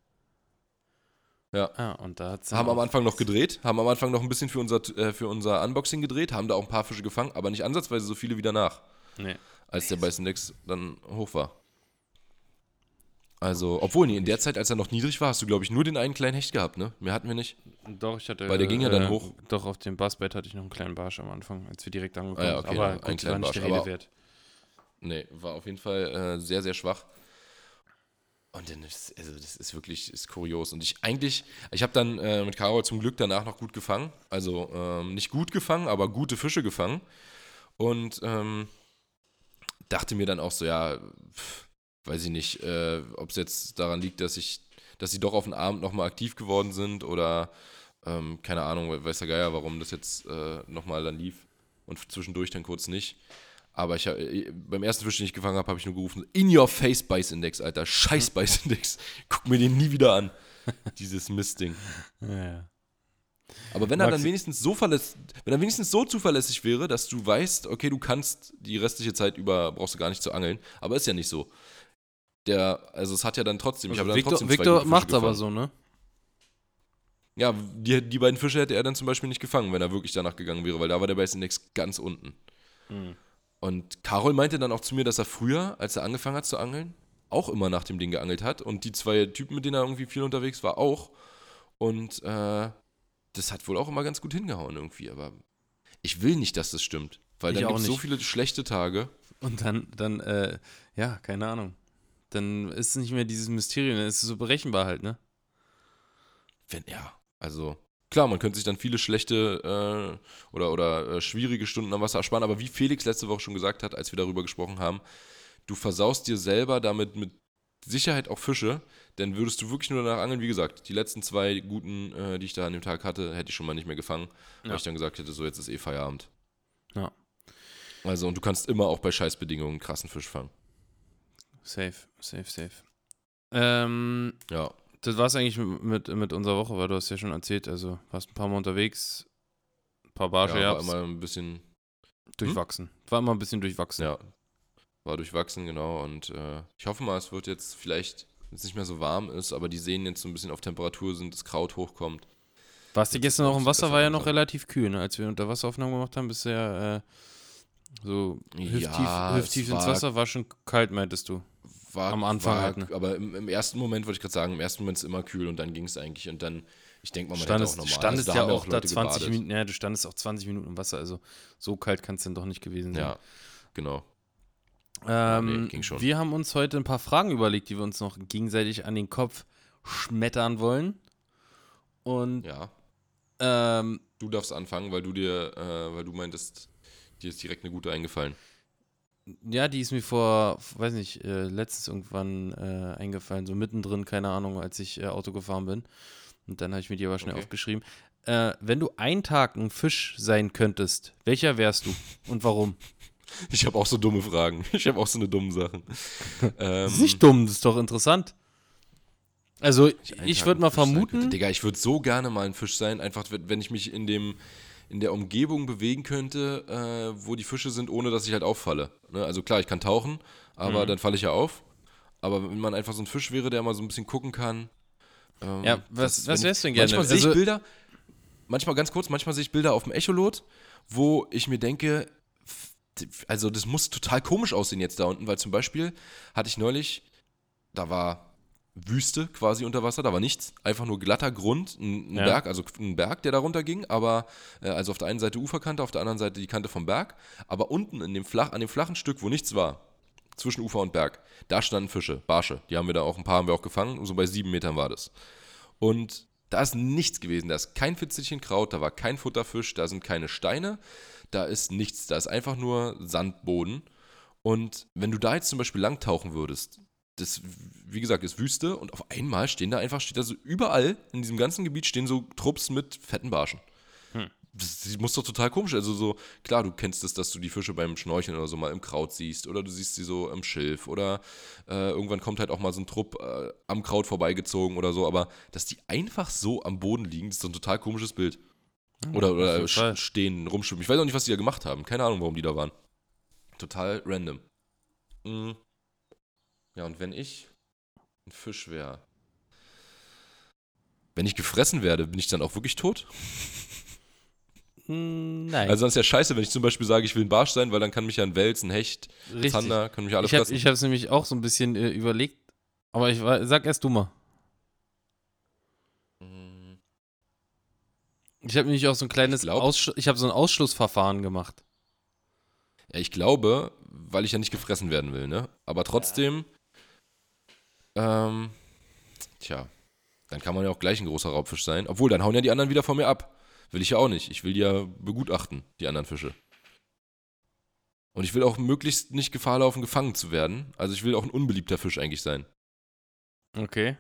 Ja. Ah, und da hat es Haben am Anfang noch gedreht, haben am Anfang noch ein bisschen für unser, äh, für unser Unboxing gedreht, haben da auch ein paar Fische gefangen, aber nicht ansatzweise so viele wie danach, Nee. als der Beißindex dann hoch war. Also, obwohl, nee, in der Zeit, als er noch niedrig war, hast du, glaube ich, nur den einen kleinen Hecht gehabt, ne? Mehr hatten wir nicht. Doch, ich hatte. Weil der ging ja dann äh, hoch. Doch, auf dem Bassbett hatte ich noch einen kleinen Barsch am Anfang, als wir direkt angekommen Ah ja, sind. okay, aber einen gut, kleinen war nicht Barsch, der Rede aber- wert. Nee, war auf jeden Fall äh, sehr, sehr schwach. Und dann ist, also das ist wirklich ist kurios. Und ich eigentlich, ich habe dann äh, mit Caro zum Glück danach noch gut gefangen. Also ähm, nicht gut gefangen, aber gute Fische gefangen. Und ähm, dachte mir dann auch so, ja, pff, weiß ich nicht, äh, ob es jetzt daran liegt, dass ich, dass sie doch auf den Abend nochmal aktiv geworden sind oder ähm, keine Ahnung, weiß der Geier, warum das jetzt äh, nochmal dann lief und zwischendurch dann kurz nicht. Aber ich äh, beim ersten Fisch, den ich gefangen habe, habe ich nur gerufen: In your face Beißindex, Alter. Scheiß [LAUGHS] Beißindex. Guck mir den nie wieder an. Dieses Mistding. Ja. Aber wenn er dann wenigstens so verlässt, wenn er wenigstens so zuverlässig wäre, dass du weißt, okay, du kannst die restliche Zeit über, brauchst du gar nicht zu angeln. Aber ist ja nicht so. Der, also es hat ja dann trotzdem, ich habe dann Victor, trotzdem zwei Victor macht's aber so, ne? Ja, die, die beiden Fische hätte er dann zum Beispiel nicht gefangen, wenn er wirklich danach gegangen wäre, weil da war der Beißindex ganz unten. Hm. Und Carol meinte dann auch zu mir, dass er früher, als er angefangen hat zu angeln, auch immer nach dem Ding geangelt hat. Und die zwei Typen, mit denen er irgendwie viel unterwegs war, auch. Und äh, das hat wohl auch immer ganz gut hingehauen irgendwie. Aber ich will nicht, dass das stimmt. Weil Ich dann gibt es so viele schlechte Tage. Und dann, dann, äh, ja, keine Ahnung. Dann ist es nicht mehr dieses Mysterium, dann ist es so berechenbar halt, ne? Wenn, ja, also klar, man könnte sich dann viele schlechte äh, oder, oder äh, schwierige Stunden am Wasser ersparen, aber wie Felix letzte Woche schon gesagt hat, als wir darüber gesprochen haben, du versaust dir selber damit mit Sicherheit auch Fische, denn würdest du wirklich nur danach angeln, wie gesagt, die letzten zwei guten, äh, die ich da an dem Tag hatte, hätte ich schon mal nicht mehr gefangen, weil Ja. ich dann gesagt hätte, so jetzt ist eh Feierabend. Ja. Also und du kannst immer auch bei Scheißbedingungen krassen Fisch fangen. Safe, safe, safe. Ähm, Ja, das war's eigentlich mit, mit, unserer Woche, weil du hast ja schon erzählt, also warst ein paar Mal unterwegs, ein paar Barsche, ja war immer ein bisschen durchwachsen. War immer ein bisschen durchwachsen. Ja, war durchwachsen, genau. Und äh, ich hoffe mal, es wird jetzt vielleicht, wenn es nicht mehr so warm ist, aber die Seen jetzt so ein bisschen auf Temperatur sind, das Kraut hochkommt. Warst du gestern noch auch im Wasser, war ja noch relativ kühl, ne? Als wir Unterwasseraufnahmen gemacht haben, bist du ja äh, so hüfttief, Ja, hüfttief es ins war- Wasser, war schon kalt, meintest du. War, Am Anfang war, halt, ne? Aber im, im ersten Moment wollte ich gerade sagen, im ersten Moment ist es immer kühl und dann ging es eigentlich. Und dann, ich denke mal, man hätte auch Standest, normal. standest also ja auch da Leute 20 gebadet. Minuten, ja, du standest auch 20 Minuten im Wasser, also so kalt kann es dann doch nicht gewesen sein. Ja, genau. Ähm, nee, ging schon. Wir haben uns heute ein paar Fragen überlegt, die wir uns noch gegenseitig an den Kopf schmettern wollen. Und Ja. ähm, Du darfst anfangen, weil du dir, äh, weil du meintest, dir ist direkt eine gute eingefallen. Ja, die ist mir vor, weiß nicht, äh, letztens irgendwann äh, eingefallen, so mittendrin, keine Ahnung, als ich äh, Auto gefahren bin. Und dann habe ich mir die aber schnell Okay. aufgeschrieben. Äh, wenn du einen Tag ein Fisch sein könntest, welcher wärst du und warum? [LAUGHS] Ich habe auch so dumme Fragen. [LAUGHS] Ich habe auch so eine dumme Sachen. [LAUGHS] ähm, ist nicht dumm, das ist doch interessant. Also, ich, Tag würde mal vermuten. Digga, ich würde so gerne mal ein Fisch sein, einfach wenn ich mich in dem in der Umgebung bewegen könnte, äh, wo die Fische sind, ohne dass ich halt auffalle. Ne? Also klar, ich kann tauchen, aber Mhm. dann falle ich ja auf. Aber wenn man einfach so ein Fisch wäre, der mal so ein bisschen gucken kann. ähm, Ja, was- was wärst du denn gerne? Manchmal sehe Also- ich Bilder, manchmal ganz kurz, manchmal sehe ich Bilder auf dem Echolot, wo ich mir denke, also das muss total komisch aussehen jetzt da unten, weil zum Beispiel hatte ich neulich, da war Wüste quasi unter Wasser, da war nichts, einfach nur glatter Grund, ein, ein Ja. Berg, also ein Berg, der darunter ging, aber äh, also auf der einen Seite Uferkante, auf der anderen Seite die Kante vom Berg, aber unten in dem flach, an dem flachen Stück, wo nichts war, zwischen Ufer und Berg, da standen Fische, Barsche, die haben wir da auch, ein paar haben wir auch gefangen, so bei sieben Metern war das. Und da ist nichts gewesen, da ist kein Fitzelchen Kraut, da war kein Futterfisch, da sind keine Steine, da ist nichts, da ist einfach nur Sandboden. Und wenn du da jetzt zum Beispiel langtauchen würdest, das, wie gesagt, ist Wüste und auf einmal stehen da einfach, steht da so überall in diesem ganzen Gebiet stehen so Trupps mit fetten Barschen. Hm. das muss doch total komisch. Also so, klar, du kennst es, dass du die Fische beim Schnorcheln oder so mal im Kraut siehst oder du siehst sie so im Schilf oder äh, irgendwann kommt halt auch mal so ein Trupp äh, am Kraut vorbeigezogen oder so, aber dass die einfach so am Boden liegen, das ist so ein total komisches Bild. Oder, oder stehen, rumschwimmen. Ich weiß auch nicht, was die da gemacht haben. Keine Ahnung, warum die da waren. Total random. Mhm. Ja, und wenn ich ein Fisch wäre, wenn ich gefressen werde, bin ich dann auch wirklich tot? Hm, nein. Also dann ist ja scheiße, wenn ich zum Beispiel sage, ich will ein Barsch sein, weil dann kann mich ja ein Wels, ein Hecht, ein Zander, können mich alle ich hab, fressen. Ich habe es nämlich auch so ein bisschen äh, überlegt, aber ich sag erst du mal. Hm. Ich habe nämlich auch so ein kleines Ich Aussch ich habe so ein Ausschlussverfahren gemacht. Ja, ich glaube, weil ich ja nicht gefressen werden will, ne? Aber trotzdem, ähm, tja, dann kann man ja auch gleich ein großer Raubfisch sein. Obwohl, dann hauen ja die anderen wieder von mir ab. Will ich ja auch nicht. Ich will die ja begutachten, die anderen Fische. Und ich will auch möglichst nicht Gefahr laufen, gefangen zu werden. Also ich will auch ein unbeliebter Fisch eigentlich sein. Okay.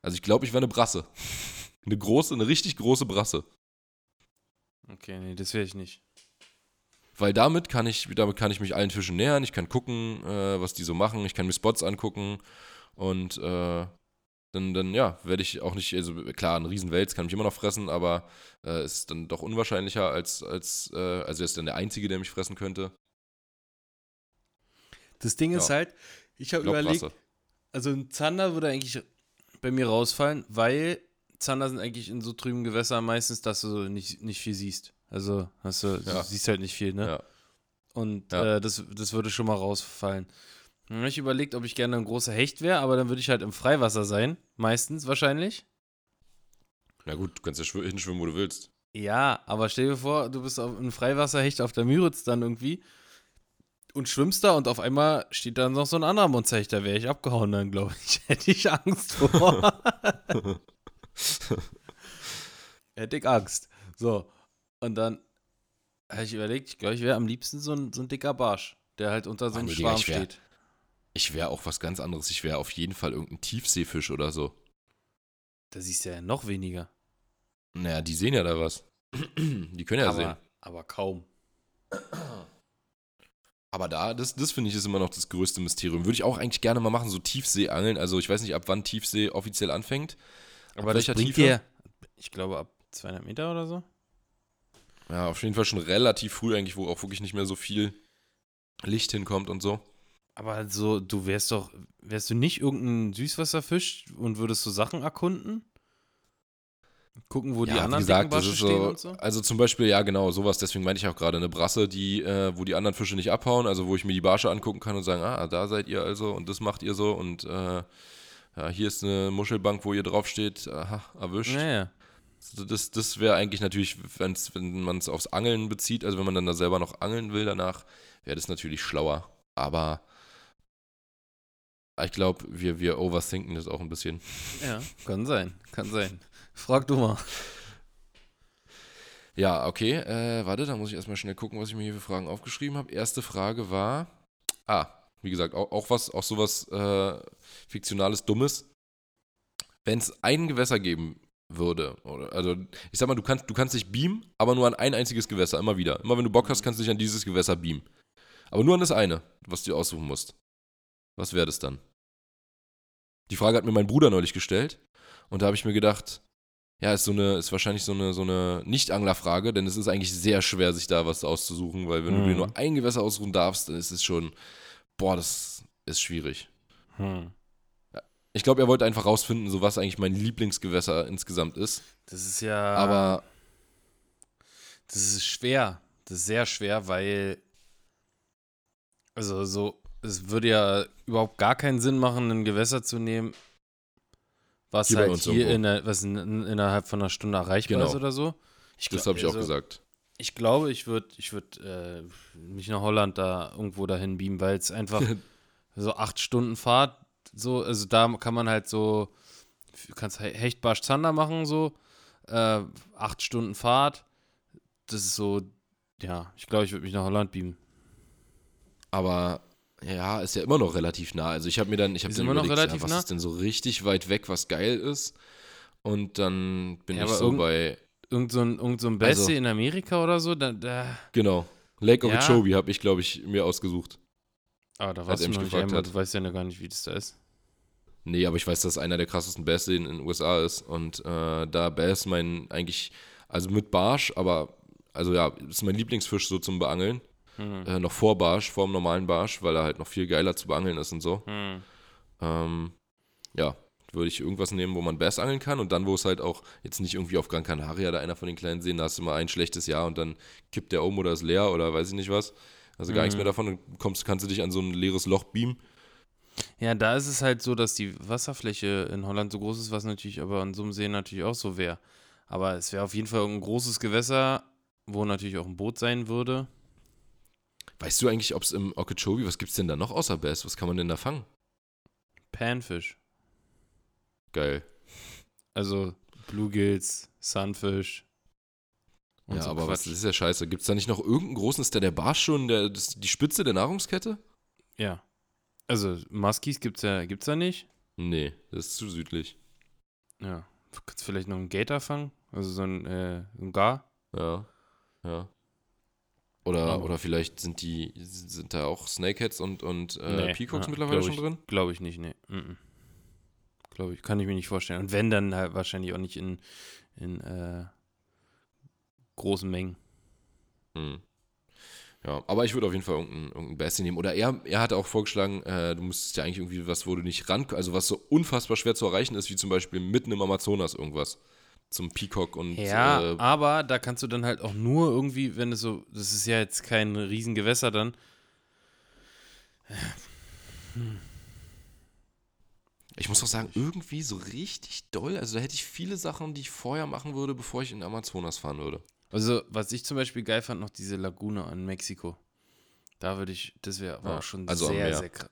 Also ich glaube, ich wäre eine Brasse. [LAUGHS] Eine große, eine richtig große Brasse. Okay, nee, das wäre ich nicht. Weil damit kann ich, damit kann ich mich allen Fischen nähern, ich kann gucken, äh, was die so machen, ich kann mir Spots angucken und äh, dann, dann ja, werde ich auch nicht, also klar, ein Riesenwels kann mich immer noch fressen, aber äh, ist dann doch unwahrscheinlicher als, als äh, also er ist dann der Einzige, der mich fressen könnte. Das Ding ist Ja. halt, ich habe überlegt, also ein Zander würde eigentlich bei mir rausfallen, weil Zander sind eigentlich in so trüben Gewässern meistens, dass du nicht, nicht viel siehst. Also hast du, Ja. du siehst halt nicht viel, ne? Ja. Und Ja. äh, das, das würde schon mal rausfallen. Dann habe ich überlegt, ob ich gerne ein großer Hecht wäre, aber dann würde ich halt im Freiwasser sein. Meistens wahrscheinlich. Ja gut, du kannst ja schw- hinschwimmen, wo du willst. Ja, aber stell dir vor, du bist auf einem Freiwasserhecht auf der Müritz dann irgendwie und schwimmst da und auf einmal steht dann noch so ein anderer Monsterhecht, da wäre ich abgehauen dann, glaube ich. [LAUGHS] Hätte ich Angst vor. [LAUGHS] Hätte ich Angst. So, und dann habe ich überlegt, ich glaube, ich wäre am liebsten so ein, so ein dicker Barsch, der halt unter so einem Schwarm ich wär- steht. Ich wäre auch was ganz anderes. Ich wäre auf jeden Fall irgendein Tiefseefisch oder so. Da siehst du ja noch weniger. Naja, die sehen ja da was. [CLEARS THROAT] Die können ja sehen. aber, aber kaum. Aber da, das, das finde ich ist immer noch das größte Mysterium. Würde ich auch eigentlich gerne mal machen, so Tiefseeangeln. Also ich weiß nicht, ab wann Tiefsee offiziell anfängt. Aber das welcher bringt Tiefe? dir, ich glaube, ab 200 Meter oder so. Ja, auf jeden Fall schon relativ früh eigentlich, wo auch wirklich nicht mehr so viel Licht hinkommt und so. Aber so, du wärst doch, wärst du nicht irgendein Süßwasserfisch und würdest so Sachen erkunden? Gucken, wo die ja, anderen wie gesagt, das ist stehen so, und so? also zum Beispiel, ja genau, sowas, deswegen meine ich auch gerade eine Brasse, die, äh, wo die anderen Fische nicht abhauen, also wo ich mir die Barsche angucken kann und sagen, ah, da seid ihr also und das macht ihr so und äh, ja, hier ist eine Muschelbank, wo ihr draufsteht, aha, erwischt. Naja. Das, das wäre eigentlich natürlich, wenn's, wenn man es aufs Angeln bezieht, also wenn man dann da selber noch angeln will danach, wäre das natürlich schlauer. Aber ich glaube, wir, wir overthinken das auch ein bisschen. Ja, [LAUGHS] kann sein, kann sein. Frag du mal. Ja, okay, äh, warte, da muss ich erstmal schnell gucken, was ich mir hier für Fragen aufgeschrieben habe. Erste Frage war, ah, wie gesagt, auch, auch was, auch sowas äh, fiktionales, dummes. Wenn es ein Gewässer geben würde, also ich sag mal, du kannst, du kannst dich beamen, aber nur an ein einziges Gewässer, immer wieder. Immer wenn du Bock hast, kannst du dich an dieses Gewässer beamen. Aber nur an das eine, was du aussuchen musst. Was wäre das dann? Die Frage hat mir mein Bruder neulich gestellt und da habe ich mir gedacht, ja, ist so eine, ist wahrscheinlich so eine, so eine Nicht-Angler-Frage, denn es ist eigentlich sehr schwer, sich da was auszusuchen, weil wenn du Mhm. dir nur ein Gewässer aussuchen darfst, dann ist es schon, boah, das ist schwierig. Hm. Ich glaube, er wollte einfach rausfinden, so was eigentlich mein Lieblingsgewässer insgesamt ist. Das ist ja. Aber Das ist schwer. Das ist sehr schwer, weil. Also, so. Es würde ja überhaupt gar keinen Sinn machen, ein Gewässer zu nehmen, was Hier halt hier in der, was in, in, innerhalb von einer Stunde erreichbar Genau. ist oder so. Ich das habe ich auch also, gesagt. Ich glaube, ich würde ich würd, äh, mich nach Holland da irgendwo dahin beamen, weil es einfach [LAUGHS] so acht Stunden Fahrt, so, also da kann man halt so, du kannst He- Hecht, Barsch, Zander machen, so, äh, acht Stunden Fahrt, das ist so, ja, ich glaube, ich würde mich nach Holland beamen. Aber ja, ist ja immer noch relativ nah. Also ich habe mir dann, ich habe dann immer noch überlegt, relativ ja, was nah? ist denn so richtig weit weg, was geil ist? Und dann bin Ja, ich so irgend- bei Irgend so ein, irgend so ein Also- Bessie in Amerika oder so, da, da, Genau. Lake Ja. Okeechobee habe ich, glaube ich, mir ausgesucht. Ah, da warst du mich gefragt einmal, hat. du weißt ja noch gar nicht, wie das da ist. Nee, aber ich weiß, dass einer der krassesten Bass in den USA ist. Und äh, da Bass mein eigentlich, also mit Barsch, aber, also ja, ist mein Lieblingsfisch so zum Beangeln. Hm. Äh, noch vor Barsch, vor dem normalen Barsch, weil er halt noch viel geiler zu beangeln ist und so. Hm. Ähm, ja, würde ich irgendwas nehmen, wo man Bass angeln kann und dann, wo es halt auch jetzt nicht irgendwie auf Gran Canaria da einer von den kleinen Seen, da hast du mal ein schlechtes Jahr und dann kippt der um oder ist leer oder weiß ich nicht was. Also gar nichts Mhm. mehr davon, dann kommst, kannst du dich an so ein leeres Loch beamen. Ja, da ist es halt so, dass die Wasserfläche in Holland so groß ist, was natürlich aber an so einem See natürlich auch so wäre. Aber es wäre auf jeden Fall ein großes Gewässer, wo natürlich auch ein Boot sein würde. Weißt du eigentlich, ob es im Okeechobee, was gibt's denn da noch außer Bass? Was kann man denn da fangen? Panfish. Geil. Also Bluegills, Sunfish. Ja, so aber was, Quatsch. das ist ja scheiße. Gibt's da nicht noch irgendeinen großen, ist da der Barsch schon der, das, die Spitze der Nahrungskette? Ja. Also Muskies gibt's ja, gibt's da nicht. Nee, das ist zu südlich. Ja. Du kannst vielleicht noch einen Gator fangen. Also so ein, äh, ein Gar. Ja, ja. Oder, Aber- oder vielleicht sind die, sind da auch Snakeheads und, und äh, Nee, Peacocks ja, mittlerweile schon ich, drin? Glaube ich nicht, nee. Mm Glaube ich, kann ich mir nicht vorstellen. Und wenn, dann halt wahrscheinlich auch nicht in, in äh, großen Mengen. Hm. Ja, aber ich würde auf jeden Fall irgendeinen irgendein Bassie nehmen. Oder er, er hat auch vorgeschlagen, äh, du müsstest ja eigentlich irgendwie was, wo du nicht ran, also was so unfassbar schwer zu erreichen ist, wie zum Beispiel mitten im Amazonas irgendwas. Zum Peacock und Ja, äh, aber da kannst du dann halt auch nur irgendwie, wenn es so, das ist ja jetzt kein Riesengewässer dann. ich muss auch sagen, irgendwie so richtig doll. Also da hätte ich viele Sachen, die ich vorher machen würde, bevor ich in Amazonas fahren würde. Also, was ich zum Beispiel geil fand, noch diese Lagune an Mexiko. Da würde ich, das wäre Ja, auch schon also sehr, sehr krass.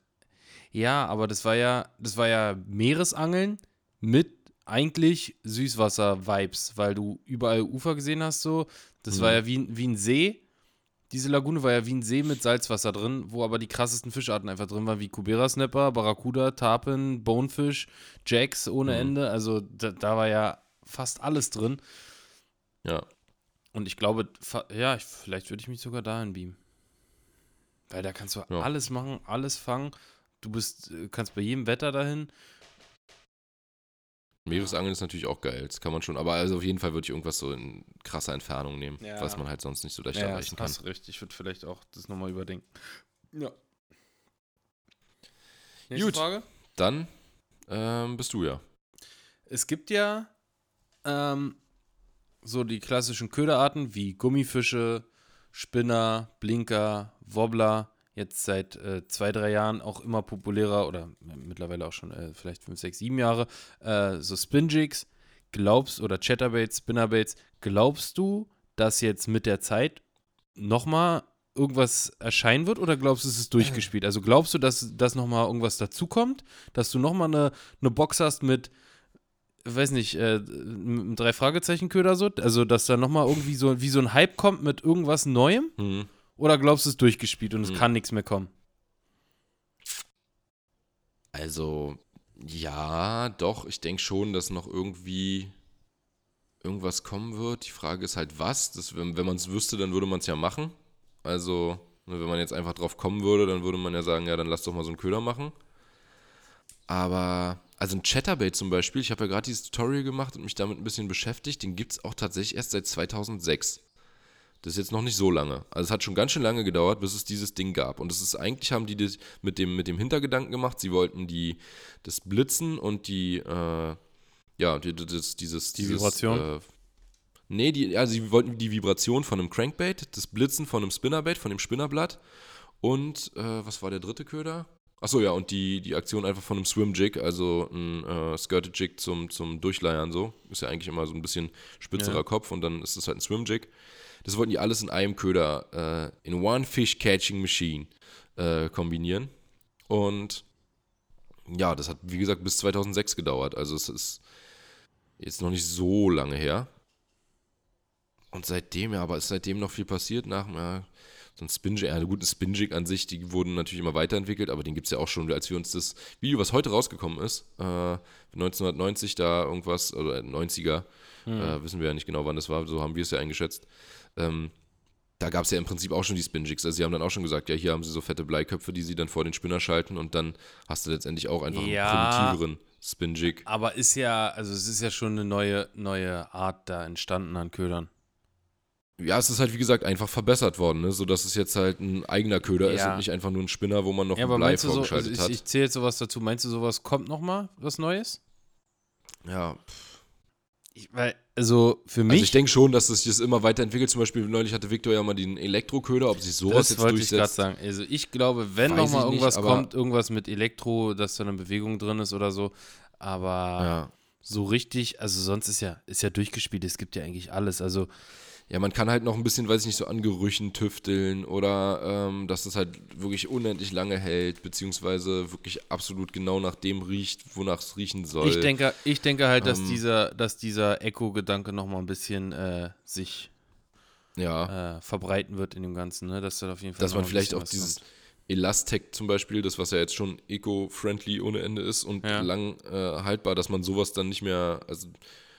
Ja, aber das war ja, das war ja Meeresangeln mit eigentlich Süßwasser-Vibes, weil du überall Ufer gesehen hast so. Das Mhm. war ja wie, ein- wie ein See. Diese Lagune war ja wie ein See mit Salzwasser drin, wo aber die krassesten Fischarten einfach drin waren, wie Kubera Snapper, Barracuda, Tarpon, Bonefish, Jacks ohne Mhm. Ende. Also da, da war ja fast alles drin. Ja. Und ich glaube, ja, ich, vielleicht würde ich mich sogar dahin beamen. Weil da kannst du Ja. alles machen, alles fangen. Du bist, äh, kannst bei jedem Wetter dahin. Meeresangeln ist natürlich auch geil, das kann man schon. Aber also auf jeden Fall würde ich irgendwas so in krasser Entfernung nehmen, Ja. was man halt sonst nicht so leicht Ja, erreichen kann. hast recht. Ich würde vielleicht auch das nochmal überdenken. Ja. Nächste Gut. Frage. Dann ähm, bist du ja. Es gibt ja ähm, so die klassischen Köderarten wie Gummifische, Spinner, Blinker, Wobbler. Jetzt seit äh, zwei, drei Jahren auch immer populärer oder äh, mittlerweile auch schon äh, vielleicht fünf, sechs, sieben Jahre. Äh, so Spinjigs. Glaubst, oder Chatterbaits, Spinnerbaits. Glaubst du, dass jetzt mit der Zeit nochmal irgendwas erscheinen wird oder glaubst du, es ist durchgespielt? Also glaubst du, dass, dass nochmal irgendwas dazukommt? Dass du nochmal eine, eine Box hast mit weiß nicht, äh, drei Fragezeichen-Köder so, also dass da nochmal irgendwie so wie so ein Hype kommt mit irgendwas Neuem? Hm. Oder glaubst du, es ist durchgespielt und es Hm. kann nichts mehr kommen? Also, ja, doch, ich denke schon, dass noch irgendwie irgendwas kommen wird. Die Frage ist halt, was. Das, wenn wenn man es wüsste, dann würde man es ja machen. Also, ne, wenn man jetzt einfach drauf kommen würde, dann würde man ja sagen, ja, dann lass doch mal so einen Köder machen. Aber, also ein Chatterbait zum Beispiel, ich habe ja gerade dieses Tutorial gemacht und mich damit ein bisschen beschäftigt, den gibt es auch tatsächlich erst seit 2006. Das ist jetzt noch nicht so lange. Also es hat schon ganz schön lange gedauert, bis es dieses Ding gab. Und es ist eigentlich haben die das mit dem, mit dem Hintergedanken gemacht, sie wollten die, das Blitzen und die, äh, ja, die, das, dieses, Die dieses, Vibration? Äh, nee, die, also sie wollten die Vibration von einem Crankbait, das Blitzen von einem Spinnerbait, von dem Spinnerblatt und, äh, was war der dritte Köder? Achso, ja, und die, die Aktion einfach von einem Swim-Jig, also ein äh, Skirted-Jig zum, zum Durchleiern so. Ist ja eigentlich immer so ein bisschen spitzerer Ja. Kopf und dann ist es halt ein Swim-Jig. Das wollten die alles in einem Köder, äh, in One Fish Catching Machine äh, kombinieren. Und ja, das hat, wie gesagt, bis 2006 gedauert. Also es ist jetzt noch nicht so lange her. Und seitdem, ja, aber ist seitdem noch viel passiert nach, ja, so ein Spinjig, ja, gut, ein Spinjig an sich, die wurden natürlich immer weiterentwickelt, aber den gibt es ja auch schon, als wir uns das Video, was heute rausgekommen ist, äh, 1990 da irgendwas, oder 90er, Hm. äh, wissen wir ja nicht genau, wann das war, so haben wir es ja eingeschätzt. Ähm, da gab es ja im Prinzip auch schon die Spinjigs. Also sie haben dann auch schon gesagt, ja, hier haben sie so fette Bleiköpfe, die sie dann vor den Spinner schalten und dann hast du letztendlich auch einfach Ja. einen primitiveren Spinjig. Aber ist ja, also es ist ja schon eine neue, neue Art da entstanden an Ködern. Ja, es ist halt wie gesagt einfach verbessert worden, ne? sodass es jetzt halt ein eigener Köder ist Ja. und nicht einfach nur ein Spinner, wo man noch Ja, ein Blei du so, also vorgeschaltet ich, hat. ich zähle jetzt sowas dazu, meinst du sowas kommt nochmal, was Neues? ja, Ich, weil, also für mich, also ich denke schon, dass es sich das immer weiterentwickelt. Zum Beispiel neulich hatte Victor ja mal den Elektroköder, ob sich sowas das jetzt wollte ich gerade durchsetzt. sagen. Also ich glaube, wenn nochmal nicht, irgendwas aber- kommt, irgendwas mit Elektro, dass da eine Bewegung drin ist oder so, aber Ja. so richtig, also sonst ist ja, ist ja durchgespielt, es gibt ja eigentlich alles. Also ja, man kann halt noch ein bisschen, weiß ich nicht, so an Gerüchen tüfteln oder ähm, dass es halt wirklich unendlich lange hält, beziehungsweise wirklich absolut genau nach dem riecht, wonach es riechen soll. ich denke, ich denke halt, dass ähm, dieser, dass dieser Echo-Gedanke nochmal ein bisschen äh, sich ja, äh, verbreiten wird in dem Ganzen, ne? Dass da auf jeden Fall dass man vielleicht auch dieses kommt. Elastec zum Beispiel, das was ja jetzt schon eco-friendly ohne Ende ist und Ja. lang äh, haltbar, dass man sowas dann nicht mehr, also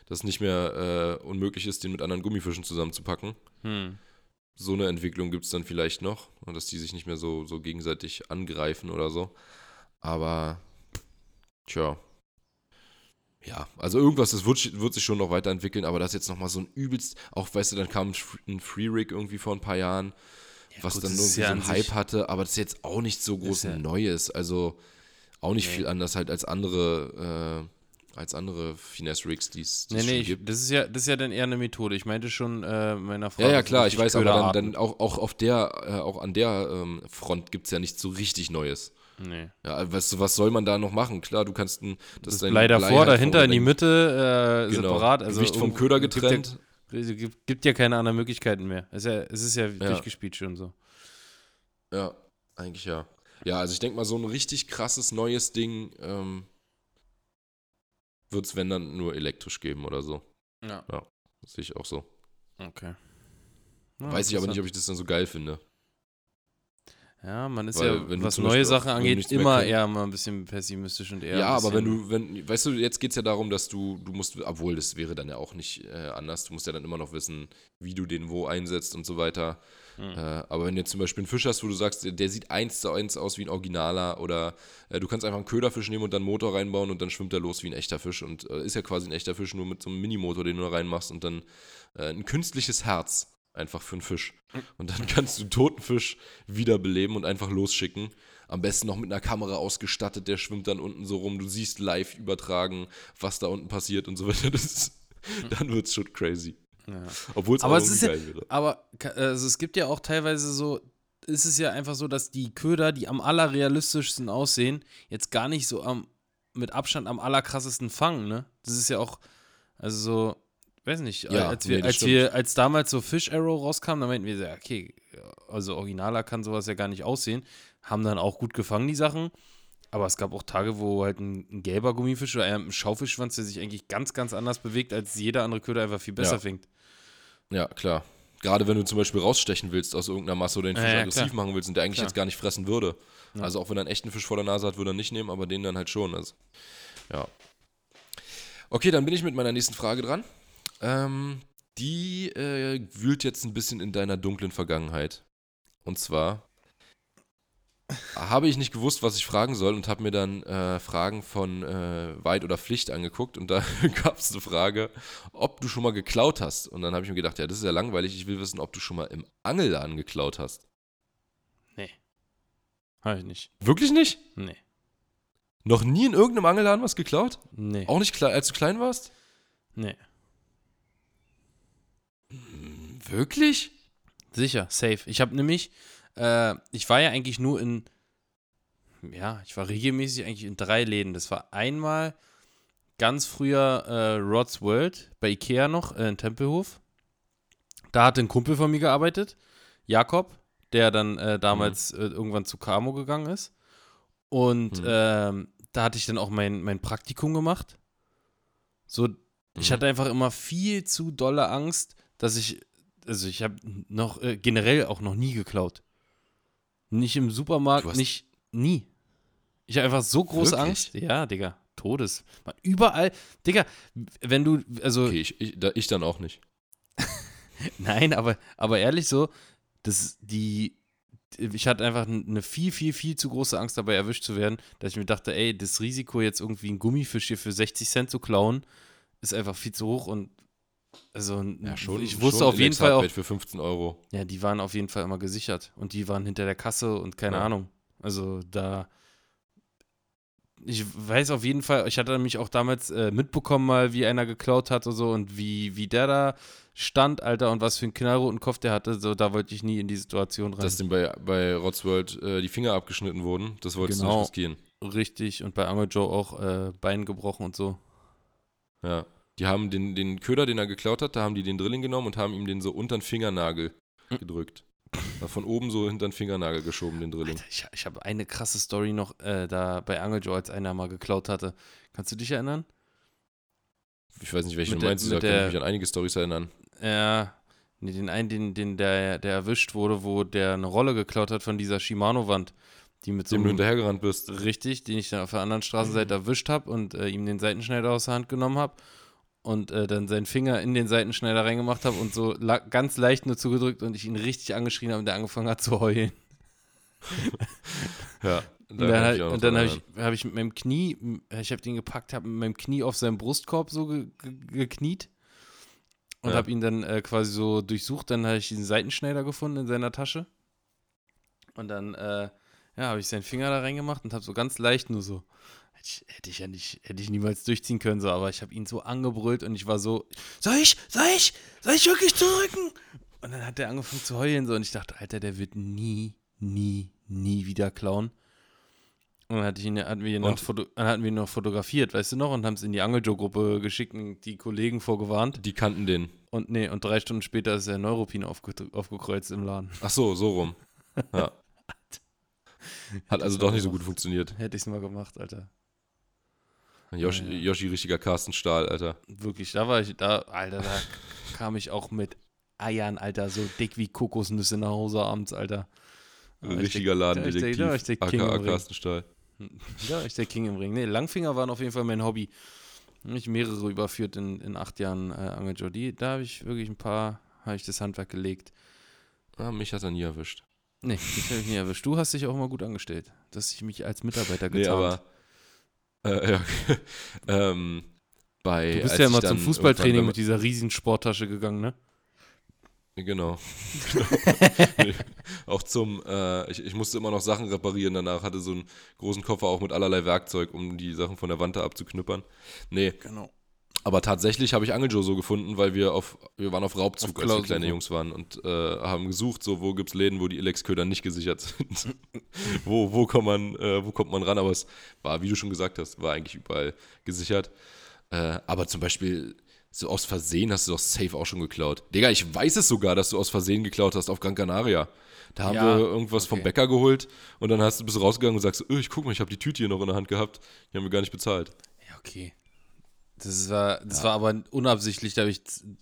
dass es nicht mehr äh, unmöglich ist, den mit anderen Gummifischen zusammenzupacken. Hm. So eine Entwicklung gibt es dann vielleicht noch, und dass die sich nicht mehr so, so gegenseitig angreifen oder so. Aber, tja. Ja, also irgendwas, das wird, wird sich schon noch weiterentwickeln, aber das jetzt nochmal so ein übelst, auch weißt du, dann kam ein Fr- ein Free-Rig irgendwie vor ein paar Jahren, was gut, dann irgendwie ja so einen Hype hatte, aber das ist jetzt auch nicht so groß ja- Neues, also auch nicht Nee. viel anders halt als andere, äh, als andere Finesse-Rigs, die es Nee, nee, ich, gibt. das ist ja, das ist ja dann eher eine Methode. Ich meinte schon äh, meiner Frage. Ja, ja, klar, ich weiß, aber dann, dann auch, auch auf der, äh, auch an der ähm, Front gibt es ja nicht so richtig Neues. Nee. Ja, was, was soll man da noch machen? Klar, du kannst ein, das, Das dein Blei davor, halt dahinter in die Mitte, äh, genau, separat. Also Gewicht vom Köder gibt getrennt. Ja, gibt, gibt ja keine anderen Möglichkeiten mehr. Es ist ja, es ist ja, Ja. durchgespielt schon so. Ja, eigentlich ja. Ja, also ich denke mal, so ein richtig krasses neues Ding ähm, wird es, wenn dann, nur elektrisch geben oder so. Ja. Das sehe ich auch so. Okay. Ja, Weiß ich aber nicht, ob ich das dann so geil finde. Ja, man ist Weil, ja, wenn du was neue Sachen angeht, immer eher mal ein bisschen pessimistisch und eher. ja, aber wenn du, wenn, weißt du, jetzt geht es ja darum, dass du, du musst, obwohl das wäre dann ja auch nicht äh, anders, du musst ja dann immer noch wissen, wie du den wo einsetzt und so weiter. Hm. Äh, aber wenn du jetzt zum Beispiel einen Fisch hast, wo du sagst, der, der sieht eins zu eins aus wie ein Originaler oder äh, du kannst einfach einen Köderfisch nehmen und dann einen Motor reinbauen und dann schwimmt er los wie ein echter Fisch und äh, ist ja quasi ein echter Fisch, nur mit so einem Minimotor, den du da reinmachst und dann äh, ein künstliches Herz einfach für einen Fisch. Und dann [LAUGHS] kannst du einen toten Fisch wiederbeleben und einfach losschicken. Am besten noch mit einer Kamera ausgestattet, der schwimmt dann unten so rum. Du siehst live übertragen, was da unten passiert und so weiter. Das ist, dann wird es schon crazy. Ja. Obwohl es Aber auch es ist ja- wäre. Aber also es gibt ja auch teilweise so, ist es ja einfach so, dass die Köder, die am allerrealistischsten aussehen, jetzt gar nicht so am, mit Abstand am allerkrassesten fangen, ne? Das ist ja auch, also so, weiß nicht, Ja, als wir, nee, als wir, als damals so Fish Arrow rauskam, da meinten wir so, ja, okay, also originaler kann sowas ja gar nicht aussehen. Haben dann auch gut gefangen, die Sachen. Aber es gab auch Tage, wo halt ein, ein gelber Gummifisch oder ein Schaufischschwanz, der sich eigentlich ganz, ganz anders bewegt, als jeder andere Köder einfach viel besser Ja. fängt. Ja, klar. Gerade wenn du zum Beispiel rausstechen willst aus irgendeiner Masse oder den Ja, Fisch ja, aggressiv klar. machen willst und der eigentlich Klar. jetzt gar nicht fressen würde. Ja. Also auch wenn er einen echten Fisch vor der Nase hat, würde er nicht nehmen, aber den dann halt schon. Also, ja. Okay, dann bin ich mit meiner nächsten Frage dran. Ähm, die äh, wühlt jetzt ein bisschen in deiner dunklen Vergangenheit. Und zwar habe ich nicht gewusst, was ich fragen soll und habe mir dann äh, Fragen von äh, Weit oder Pflicht angeguckt und da [LAUGHS] gab es eine Frage, ob du schon mal geklaut hast. Und dann habe ich mir gedacht, ja, das ist ja langweilig, ich will wissen, ob du schon mal im Angelladen geklaut hast. Nee. Habe ich nicht. Wirklich nicht? Nee. Noch nie in irgendeinem Angelladen was geklaut? Nee. Auch nicht, als du klein warst? Nee. Wirklich? Sicher, safe. Ich habe nämlich, äh, ich war ja eigentlich nur in, ja, ich war regelmäßig eigentlich in drei Läden. Das war einmal ganz früher äh, Rod's World bei Ikea noch äh, in Tempelhof. Da hat ein Kumpel von mir gearbeitet, Jakob, der dann äh, damals äh, irgendwann zu Camo gegangen ist. Und Mhm. ähm, da hatte ich dann auch mein, mein Praktikum gemacht. So, ich Mhm. hatte einfach immer viel zu dolle Angst, dass ich, also ich habe noch äh, generell auch noch nie geklaut. Nicht im Supermarkt, nicht nie. Ich habe einfach so große Wirklich? Angst. Ja, Digga. Todes. Man, überall. Digga, wenn du, also, Okay, ich, ich, da, ich dann auch nicht. [LAUGHS] nein, aber, aber ehrlich so, das, die, ich hatte einfach eine viel, viel, viel zu große Angst dabei erwischt zu werden, dass ich mir dachte, ey, das Risiko jetzt irgendwie einen Gummifisch hier für 60 Cent zu klauen, ist einfach viel zu hoch und also ich wusste schon auf jeden Fall auch, für 15 Euro. ja, die waren auf jeden Fall immer gesichert und die waren hinter der Kasse und keine Ja. Ahnung. Also da. Ich weiß auf jeden Fall, ich hatte nämlich auch damals äh, mitbekommen, mal, wie einer geklaut hat und so und wie, wie der da stand, Alter, und was für einen knallroten Kopf der hatte. So, da wollte ich nie in die Situation rein. Dass dem bei, bei Rodsworld äh, die Finger abgeschnitten wurden, das wolltest du Genau. nicht riskieren. Richtig. Und bei Angel Joe auch äh, Bein gebrochen und so. Ja. Die haben den, den Köder, den er geklaut hat, da haben die den Drilling genommen und haben ihm den so unter den Fingernagel Hm. gedrückt. War von oben so hinter den Fingernagel geschoben, den Drilling. Alter, ich, ich habe eine krasse Story noch äh, da bei Angel Joe, als einer mal geklaut hatte. Kannst du dich erinnern? Ich weiß nicht, welche Mit du der- meinst, kann ich der- mich an einige Storys erinnern. Ja, nee, den einen, den, den der, der erwischt wurde, wo der eine Rolle geklaut hat von dieser Shimano-Wand, die mit so Dem du hinterhergerannt bist. richtig, den ich dann auf der anderen Straßenseite erwischt habe und äh, ihm den Seitenschneider aus der Hand genommen habe und äh, dann seinen Finger in den Seitenschneider reingemacht habe und so ganz leicht nur zugedrückt und ich ihn richtig angeschrien habe und der angefangen hat zu heulen. Ja. Und dann, noch und dann habe ich, hab ich mit meinem Knie, m- ich habe den gepackt, habe mit meinem Knie auf seinem Brustkorb so ge ge gekniet und Ja. habe ihn dann äh, quasi so durchsucht. Dann habe ich diesen Seitenschneider gefunden in seiner Tasche. Und dann, äh, ja, habe ich seinen Finger da reingemacht und habe so ganz leicht nur so, ich, hätte ich ja nicht, hätte ich niemals durchziehen können, so, aber ich habe ihn so angebrüllt und ich war so, soll ich, soll ich, soll ich wirklich zurücken? Und dann hat er angefangen zu heulen so und ich dachte, Alter, der wird nie, nie, nie wieder klauen. Und dann hatte ich ihn, hatten wir ihn noch, foto, hatten wir ihn noch fotografiert, weißt du noch, und haben es in die Angeljoe-Gruppe geschickt und die Kollegen vorgewarnt. Die kannten den. Und nee, und drei Stunden später ist der Neuropin aufge aufgekreuzt im Laden. Ach so, so rum. [LAUGHS] Ja. Hat also doch nicht so gut funktioniert. Hätte ich es mal gemacht, Alter. Yoshi, Ja. Yoshi richtiger Carsten Stahl, Alter. Wirklich, da war ich, da, Alter, da kam ich auch mit Eiern, Alter, so dick wie Kokosnüsse nach Hause abends, Alter. Da ich Richtiger der- da ich der- Ladendetektiv. da ich der King aka im Ring. Carsten Stahl. Ja, ich der King im Ring. Nee, Langfinger waren auf jeden Fall mein Hobby. Mich mehrere überführt in, in acht Jahren äh. Die, da habe ich wirklich ein paar, habe ich das Handwerk gelegt. Ah, mich hat er nie erwischt. Nee, das habe ich nie erwischt. Du hast dich auch immer gut angestellt, dass ich mich als Mitarbeiter Nee, getan aber. Äh, ja. [LAUGHS] ähm, bei, Du bist ja ich immer zum Fußballtraining mit dieser riesen Sporttasche gegangen, ne? Genau. [LAUGHS] [LAUGHS] Nee, auch zum, äh, ich, ich musste immer noch Sachen reparieren danach, hatte so einen großen Koffer auch mit allerlei Werkzeug, um die Sachen von der Wand da abzuknüppern. Nee, Genau. Aber tatsächlich habe ich Angeljoe so gefunden, weil wir auf, wir waren auf Raubzug, Auf als wir kleine Jungs waren und äh, haben gesucht, so wo gibt es Läden, wo die Elex-Köder nicht gesichert sind. [LAUGHS] wo, wo, kommt man, äh, wo kommt man ran? Aber es war, wie du schon gesagt hast, war eigentlich überall gesichert. Äh, aber zum Beispiel, so aus Versehen hast du doch safe auch schon geklaut. Digga, ich weiß es sogar, dass du aus Versehen geklaut hast auf Gran Canaria. Da haben Ja, wir irgendwas vom okay. Bäcker geholt und dann hast du bist du rausgegangen und sagst, oh, ich guck mal, ich habe die Tüte hier noch in der Hand gehabt. Die haben wir gar nicht bezahlt. Ja, okay. Das war, das war aber unabsichtlich, da habe ich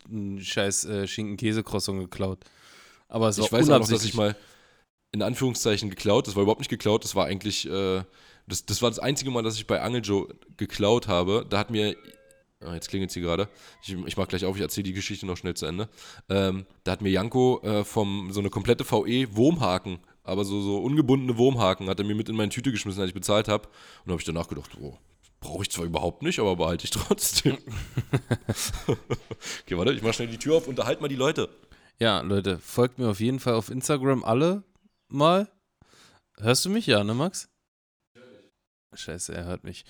einen scheiß äh, Schinken-Käse-Croissant geklaut. Aber es ich war weiß auch noch, dass ich mal in Anführungszeichen geklaut, das war überhaupt nicht geklaut, das war eigentlich, äh, das, das war das einzige Mal, dass ich bei Angeljoe geklaut habe. Da hat mir, ah, jetzt klingelt sie gerade, ich, ich mach gleich auf, ich erzähle die Geschichte noch schnell zu Ende. Ähm, da hat mir Janko äh, vom, so eine komplette VE Wurmhaken, aber so, so ungebundene Wurmhaken, hat er mir mit in meine Tüte geschmissen, als ich bezahlt habe. Und da habe ich danach gedacht, oh, brauche ich zwar überhaupt nicht, aber behalte ich trotzdem. [LAUGHS] okay, warte, ich mach schnell die Tür auf, unterhalt mal die Leute. Ja, Leute, folgt mir auf jeden Fall auf Instagram alle mal. Hörst du mich? Ja, ne, Max? Scheiße, er hört mich.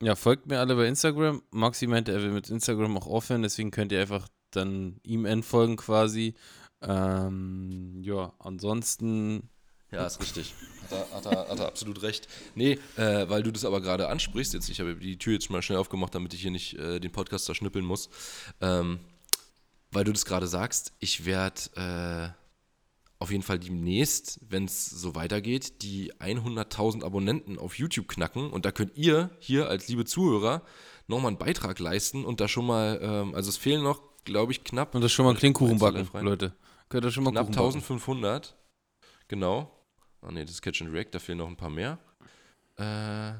Ja, folgt mir alle bei Instagram. Maxi meinte, er will mit Instagram auch aufhören, deswegen könnt ihr einfach dann ihm entfolgen quasi. Ähm, ja, ansonsten. Ja, ist richtig. Hat er, hat er, hat er absolut recht. Nee, äh, weil du das aber gerade ansprichst, jetzt, ich habe die Tür jetzt mal schnell aufgemacht, damit ich hier nicht äh, den Podcast zerschnippeln muss. Ähm, weil du das gerade sagst, ich werde äh, auf jeden Fall demnächst, wenn es so weitergeht, die 100.000 Abonnenten auf YouTube knacken. Und da könnt ihr hier als liebe Zuhörer nochmal einen Beitrag leisten und da schon mal, ähm, also es fehlen noch, glaube ich, knapp Und das schon mal einen Klingkuchen backen. Leute. Könnt ihr schon mal knapp Kuchen backen. 1500. Genau. Ah ne, das ist Catch and React, da fehlen noch ein paar mehr. Äh,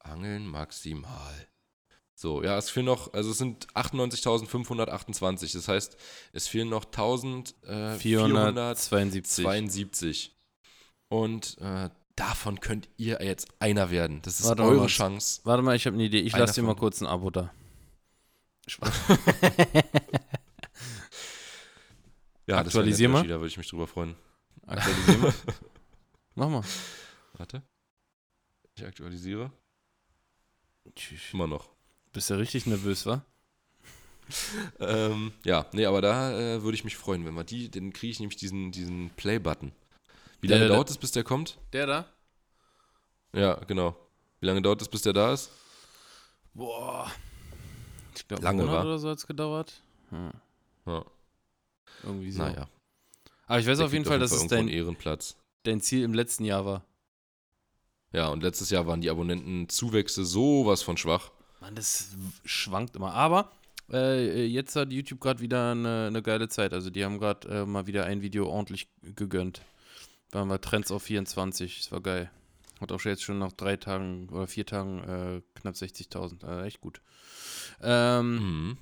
Angeln maximal. So, ja, es fehlen noch, also es sind 98.528. Das heißt, es fehlen noch 1472. 472. Und äh, davon könnt ihr jetzt einer werden. Das ist Warte mal, eure was- Chance. Warte mal, ich habe eine Idee. Ich lasse dir mal kurz ein Abo da. [LAUGHS] Ja, Aktualisier mal. Da würde ich mich drüber freuen. Aktualisier mal. [LAUGHS] Mach mal. Warte. Ich aktualisiere. Tschüss. Immer noch. Bist du richtig nervös, wa? [LAUGHS] Ähm, ja, nee, aber da äh, würde ich mich freuen, wenn wir die, dann kriege ich nämlich diesen, diesen Play-Button. Wie lange der- dauert es, bis der kommt? Der da? Ja, genau. Wie lange dauert es, bis der da ist? Boah. Ich glaube, Lange, Monat wa? oder so hat es gedauert. Hm. Ja, Irgendwie so. naja. Aber ich weiß Der auf jeden Fall, dass es dein, Ehrenplatz. Dein Ziel im letzten Jahr war. Ja, und letztes Jahr waren die Abonnentenzuwächse sowas von schwach. Mann, das schwankt immer. Aber äh, jetzt hat YouTube gerade wieder eine, eine geile Zeit. Also die haben gerade äh, mal wieder ein Video ordentlich gegönnt. Waren wir Trends auf 24. Das war geil. Hat auch schon jetzt schon nach drei Tagen oder vier Tagen äh, knapp 60.000. Äh, echt gut. Ähm, Mhm.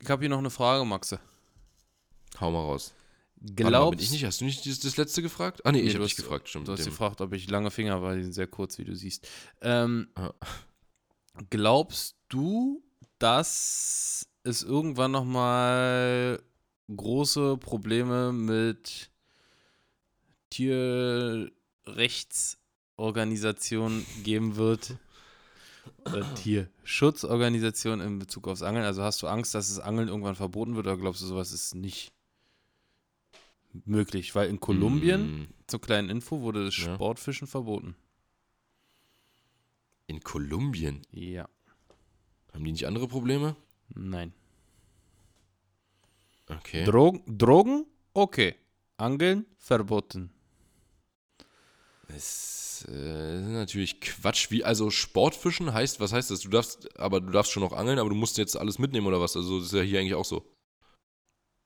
Ich habe hier noch eine Frage, Maxe. Hau mal raus. Warte mal, Glaubst bin ich nicht? Hast du nicht das, das letzte gefragt? Ah, nee, Nee, ich habe dich gefragt, stimmt. Du hast gefragt, ob ich lange Finger war, die sind sehr kurz, wie du siehst. Ähm, Ah. Glaubst du, dass es irgendwann nochmal große Probleme mit Tierrechtsorganisationen geben wird? Oder Tierschutzorganisationen in Bezug aufs Angeln? Also hast du Angst, dass das Angeln irgendwann verboten wird oder glaubst du, sowas ist nicht möglich? Weil in Kolumbien Mm, zur kleinen Info wurde das Ja. Sportfischen verboten. In Kolumbien. Ja. Haben die nicht andere Probleme? Nein. Okay. Drogen, Drogen? Okay. Angeln? Verboten. Das äh, ist natürlich Quatsch. Wie, also Sportfischen heißt, was heißt das? Du darfst, aber du darfst schon noch angeln, aber du musst jetzt alles mitnehmen oder was? Also das ist ja hier eigentlich auch so.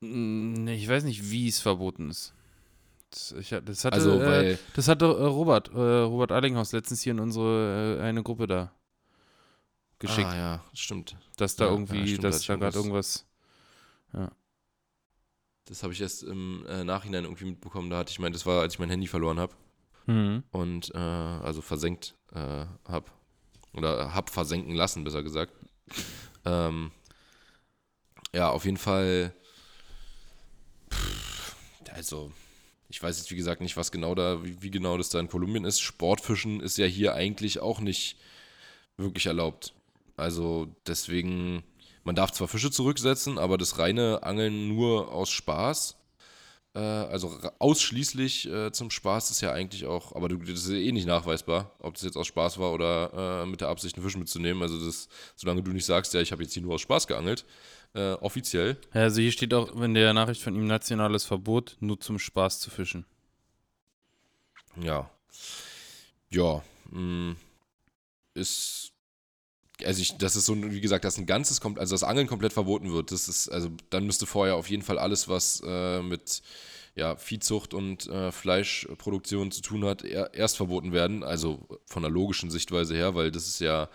Ich weiß nicht, wie es verboten ist. Das, ich, das hatte, Also, äh, das hatte äh, Robert, äh, Robert Allinghaus letztens hier in unsere äh, eine Gruppe da geschickt, ah ja, stimmt. dass da ja, ja, irgendwie, stimmt, da dass da gerade was- irgendwas. Das habe ich erst im äh, Nachhinein irgendwie mitbekommen. Da hatte ich mein, das war, als ich mein Handy verloren habe Mhm. und äh, also versenkt habe. Oder hab versenken lassen, besser gesagt. Ähm, ja, auf jeden Fall. Also, ich weiß jetzt wie gesagt nicht, was genau da, wie, wie genau das da in Kolumbien ist. Sportfischen ist ja hier eigentlich auch nicht wirklich erlaubt. Also deswegen, man darf zwar Fische zurücksetzen, aber das reine Angeln nur aus Spaß. Äh, also ausschließlich äh, zum Spaß ist ja eigentlich auch, aber das ist eh nicht nachweisbar, ob das jetzt aus Spaß war oder äh, mit der Absicht, einen Fisch mitzunehmen. Also das, solange du nicht sagst, ja, ich habe jetzt hier nur aus Spaß geangelt, äh, offiziell, Ja, also hier steht auch in der Nachricht von ihm nationales Verbot, nur zum Spaß zu fischen. Ja. Ja. Mh, ist. Also ich, das ist so, wie gesagt, dass ein ganzes, also das Angeln komplett verboten wird. Das ist, also dann müsste vorher auf jeden Fall alles, was äh, mit ja, Viehzucht und äh, Fleischproduktion zu tun hat, er, erst verboten werden. Also von der logischen Sichtweise her, weil das ist ja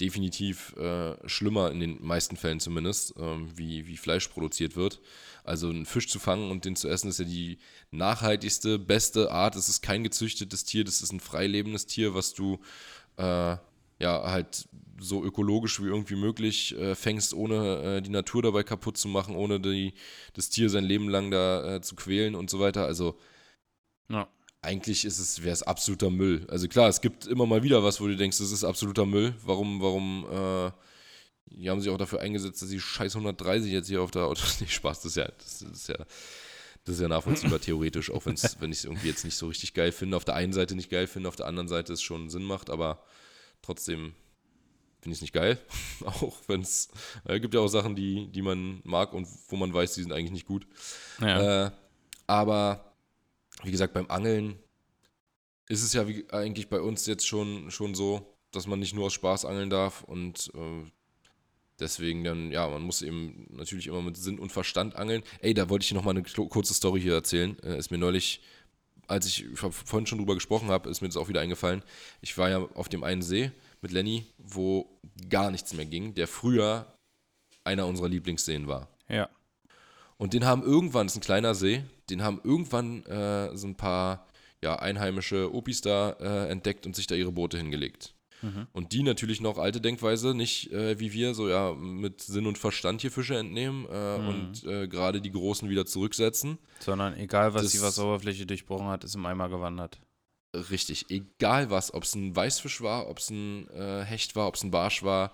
definitiv äh, schlimmer in den meisten Fällen zumindest, ähm, wie, wie Fleisch produziert wird. Also einen Fisch zu fangen und den zu essen ist ja die nachhaltigste, beste Art. Es ist kein gezüchtetes Tier, das ist ein freilebendes Tier, was du äh, ja halt so ökologisch wie irgendwie möglich äh, fängst, ohne äh, die Natur dabei kaputt zu machen, ohne die, das Tier sein Leben lang da äh, zu quälen und so weiter. Also Ja. Eigentlich ist es, wäre es absoluter Müll. Also klar, es gibt immer mal wieder was, wo du denkst, das ist absoluter Müll. Warum, warum, äh, die haben sich auch dafür eingesetzt, dass die scheiß 130 jetzt hier auf der Auto. [LAUGHS] Nee, Spaß, das ist ja, das ist ja, das ist ja nachvollziehbar theoretisch, auch wenn's, wenn ich es irgendwie jetzt nicht so richtig geil finde. Auf der einen Seite nicht geil finde, auf der anderen Seite es schon Sinn macht, aber trotzdem finde ich es nicht geil. [LAUGHS] auch wenn es, äh, gibt ja auch Sachen, die, die man mag und wo man weiß, die sind eigentlich nicht gut. Ja. Äh, aber wie gesagt, beim Angeln ist es ja wie, eigentlich bei uns jetzt schon, schon so, dass man nicht nur aus Spaß angeln darf und äh, deswegen dann, ja, man muss eben natürlich immer mit Sinn und Verstand angeln. Ey, da wollte ich noch mal eine kurze Story hier erzählen. Äh, ist mir neulich als ich vorhin schon drüber gesprochen habe, ist mir das auch wieder eingefallen. Ich war ja auf dem einen See mit Lenny, wo gar nichts mehr ging, der früher einer unserer Lieblingsseen war. Ja. Und den haben irgendwann, das ist ein kleiner See, den haben irgendwann äh, so ein paar ja, einheimische Opis da äh, entdeckt und sich da ihre Boote hingelegt. Mhm. Und die natürlich noch alte Denkweise, nicht äh, wie wir, so ja, mit Sinn und Verstand hier Fische entnehmen äh, mhm. und äh, gerade die Großen wieder zurücksetzen. Sondern egal, was das, die Wasseroberfläche durchbrochen hat, ist im Eimer gewandert. Richtig, egal was, ob es ein Weißfisch war, ob es ein äh, Hecht war, ob es ein Barsch war,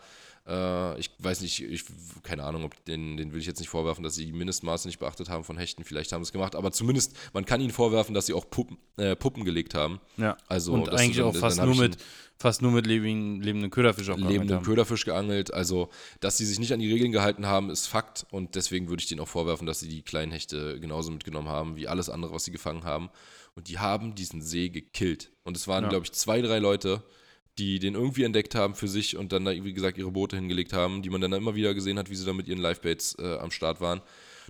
äh, ich weiß nicht, ich, keine Ahnung, ob den, den will ich jetzt nicht vorwerfen, dass sie die Mindestmaße nicht beachtet haben von Hechten. Vielleicht haben sie es gemacht, aber zumindest, man kann ihnen vorwerfen, dass sie auch Puppen, äh, Puppen gelegt haben. Ja. Also, und eigentlich dann, auch fast nur, mit, fast nur mit lebenden, lebenden Köderfisch auch Lebenden Köderfisch geangelt. Also, dass sie sich nicht an die Regeln gehalten haben, ist Fakt. Und deswegen würde ich denen auch vorwerfen, dass sie die kleinen Hechte genauso mitgenommen haben, wie alles andere, was sie gefangen haben. Und die haben diesen See gekillt. Und es waren, ja. glaube ich, zwei, drei Leute, die den irgendwie entdeckt haben für sich und dann da, wie gesagt, ihre Boote hingelegt haben, die man dann immer wieder gesehen hat, wie sie da mit ihren Livebaits äh, am Start waren.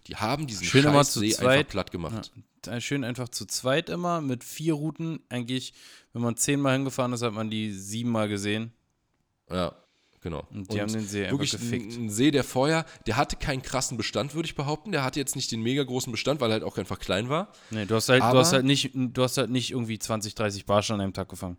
Die haben diesen schön Scheiß See zweit, einfach platt gemacht. Ja, schön einfach zu zweit immer mit vier Routen. Eigentlich, wenn man zehnmal hingefahren ist, hat man die siebenmal gesehen. Ja, genau. Und die und haben den See einfach gefickt. Ein, ein See, der vorher, der hatte keinen krassen Bestand, würde ich behaupten. Der hatte jetzt nicht den mega großen Bestand, weil er halt auch einfach klein war. Nee, du hast halt, du hast halt nicht, du hast halt nicht irgendwie 20, 30 Barsche an einem Tag gefangen.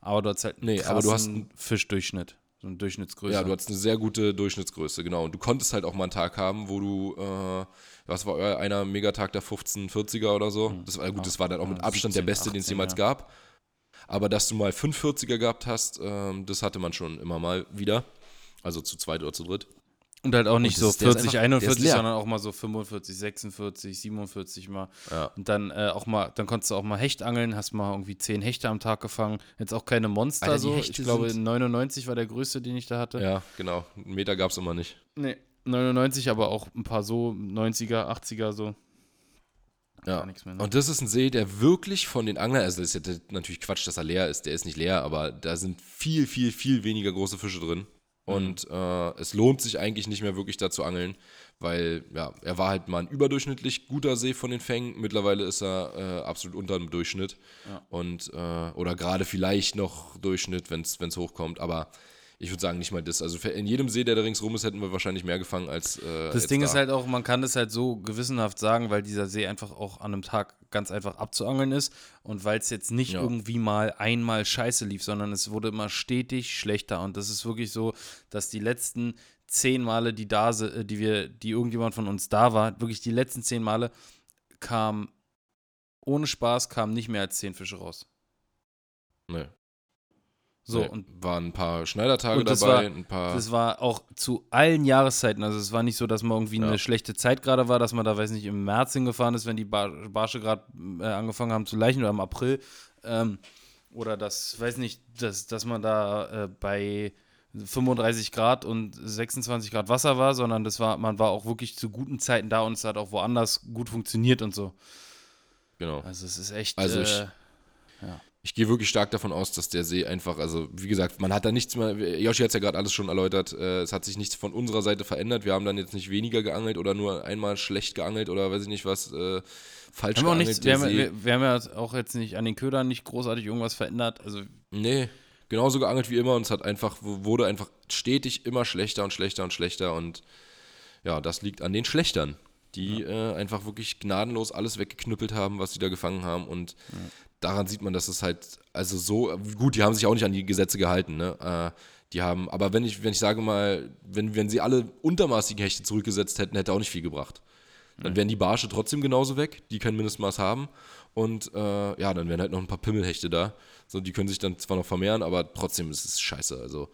Aber du hast halt einen nee, aber du hast einen Fischdurchschnitt. So eine Durchschnittsgröße. Ja, du hast eine sehr gute Durchschnittsgröße, genau. Und du konntest halt auch mal einen Tag haben, wo du, äh, was war euer einer Megatag der 1540er oder so? Hm. Das war gut, das war dann auch mit Abstand 17, der beste, den es jemals ja. gab. Aber dass du mal 540er gehabt hast, ähm, das hatte man schon immer mal wieder. Also zu zweit oder zu dritt. Und halt auch nicht so 40, einfach, 41, sondern auch mal so 45, 46, 47 mal. Ja. Und dann äh, auch mal, dann konntest du auch mal Hecht angeln, hast mal irgendwie 10 Hechte am Tag gefangen. Jetzt auch keine Monster Alter, so. Ich glaube, 99 war der größte, den ich da hatte. Ja, genau. Einen Meter gab es immer nicht. Nee, 99, aber auch ein paar so, 90er, 80er so. Ja. Mehr, ne? Und das ist ein See, der wirklich von den Anglern, also das ist ja natürlich Quatsch, dass er leer ist, der ist nicht leer, aber da sind viel, viel, viel weniger große Fische drin. Und mhm. äh, es lohnt sich eigentlich nicht mehr wirklich da zu angeln, weil ja, er war halt mal ein überdurchschnittlich guter See von den Fängen. Mittlerweile ist er äh, absolut unter dem Durchschnitt. Ja. Und, äh, oder gerade vielleicht noch Durchschnitt, wenn es hochkommt. Aber ich würde sagen, nicht mal das. Also in jedem See, der da ringsrum ist, hätten wir wahrscheinlich mehr gefangen als. Äh, das Ding da. ist halt auch, man kann das halt so gewissenhaft sagen, weil dieser See einfach auch an einem Tag ganz einfach abzuangeln ist und weil es jetzt nicht ja. irgendwie mal einmal scheiße lief, sondern es wurde immer stetig schlechter. Und das ist wirklich so, dass die letzten zehn Male, die da äh, die wir, die irgendjemand von uns da war, wirklich die letzten zehn Male kam ohne Spaß kamen nicht mehr als zehn Fische raus. Nee. So, nee, und waren ein paar Schneidertage dabei, war, ein paar. Das war auch zu allen Jahreszeiten. Also es war nicht so, dass man irgendwie ja. eine schlechte Zeit gerade war, dass man da, weiß nicht, im März hingefahren ist, wenn die Bar Barsche gerade äh, angefangen haben zu leichen oder im April. Ähm, oder das, weiß nicht, dass, dass man da äh, bei 35 Grad und 26 Grad Wasser war, sondern das war, man war auch wirklich zu guten Zeiten da und es hat auch woanders gut funktioniert und so. Genau. Also es ist echt. Also ich, äh, ja ich gehe wirklich stark davon aus, dass der See einfach, also wie gesagt, man hat da nichts mehr, Yoshi hat es ja gerade alles schon erläutert, äh, es hat sich nichts von unserer Seite verändert. Wir haben dann jetzt nicht weniger geangelt oder nur einmal schlecht geangelt oder weiß ich nicht was, äh, falsch haben geangelt. Nichts, wir, haben, wir, wir, haben ja auch jetzt nicht an den Ködern nicht großartig irgendwas verändert. Also nee, genauso geangelt wie immer und es hat einfach, wurde einfach stetig immer schlechter und schlechter und schlechter und ja, das liegt an den Schlechtern die ja. äh, einfach wirklich gnadenlos alles weggeknüppelt haben, was sie da gefangen haben. Und ja daran sieht man, dass es halt, also so, gut, die haben sich auch nicht an die Gesetze gehalten, ne? Äh, die haben, aber wenn ich, wenn ich sage mal, wenn, wenn sie alle untermaßigen Hechte zurückgesetzt hätten, hätte auch nicht viel gebracht. Dann wären die Barsche trotzdem genauso weg, die kein Mindestmaß haben. Und äh, ja, dann wären halt noch ein paar Pimmelhechte da. So, die können sich dann zwar noch vermehren, aber trotzdem ist es scheiße. Also,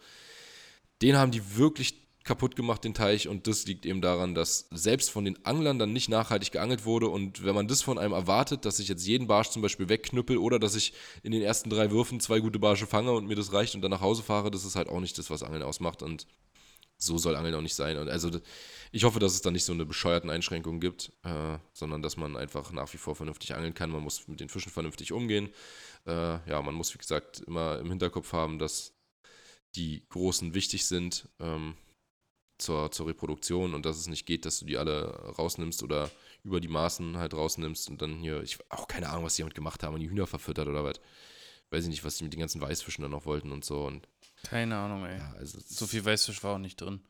den haben die wirklich kaputt gemacht, den Teich. Und das liegt eben daran, dass selbst von den Anglern dann nicht nachhaltig geangelt wurde. Und wenn man das von einem erwartet, dass ich jetzt jeden Barsch zum Beispiel wegknüppel oder dass ich in den ersten drei Würfen zwei gute Barsche fange und mir das reicht und dann nach Hause fahre, das ist halt auch nicht das, was Angeln ausmacht. Und so soll Angeln auch nicht sein. Und also ich hoffe, dass es da nicht so eine bescheuerten Einschränkungen gibt, äh, sondern dass man einfach nach wie vor vernünftig angeln kann. Man muss mit den Fischen vernünftig umgehen. Äh, ja, man muss, wie gesagt, immer im Hinterkopf haben, dass die Großen wichtig sind. Ähm, zur, zur Reproduktion und dass es nicht geht, dass du die alle rausnimmst oder über die Maßen halt rausnimmst und dann hier, ich auch keine Ahnung, was die damit gemacht haben und die Hühner verfüttert oder was. Weiß ich nicht, was die mit den ganzen Weißfischen dann noch wollten und so. Und Keine Ahnung, ey. ja, also So viel Weißfisch war auch nicht drin.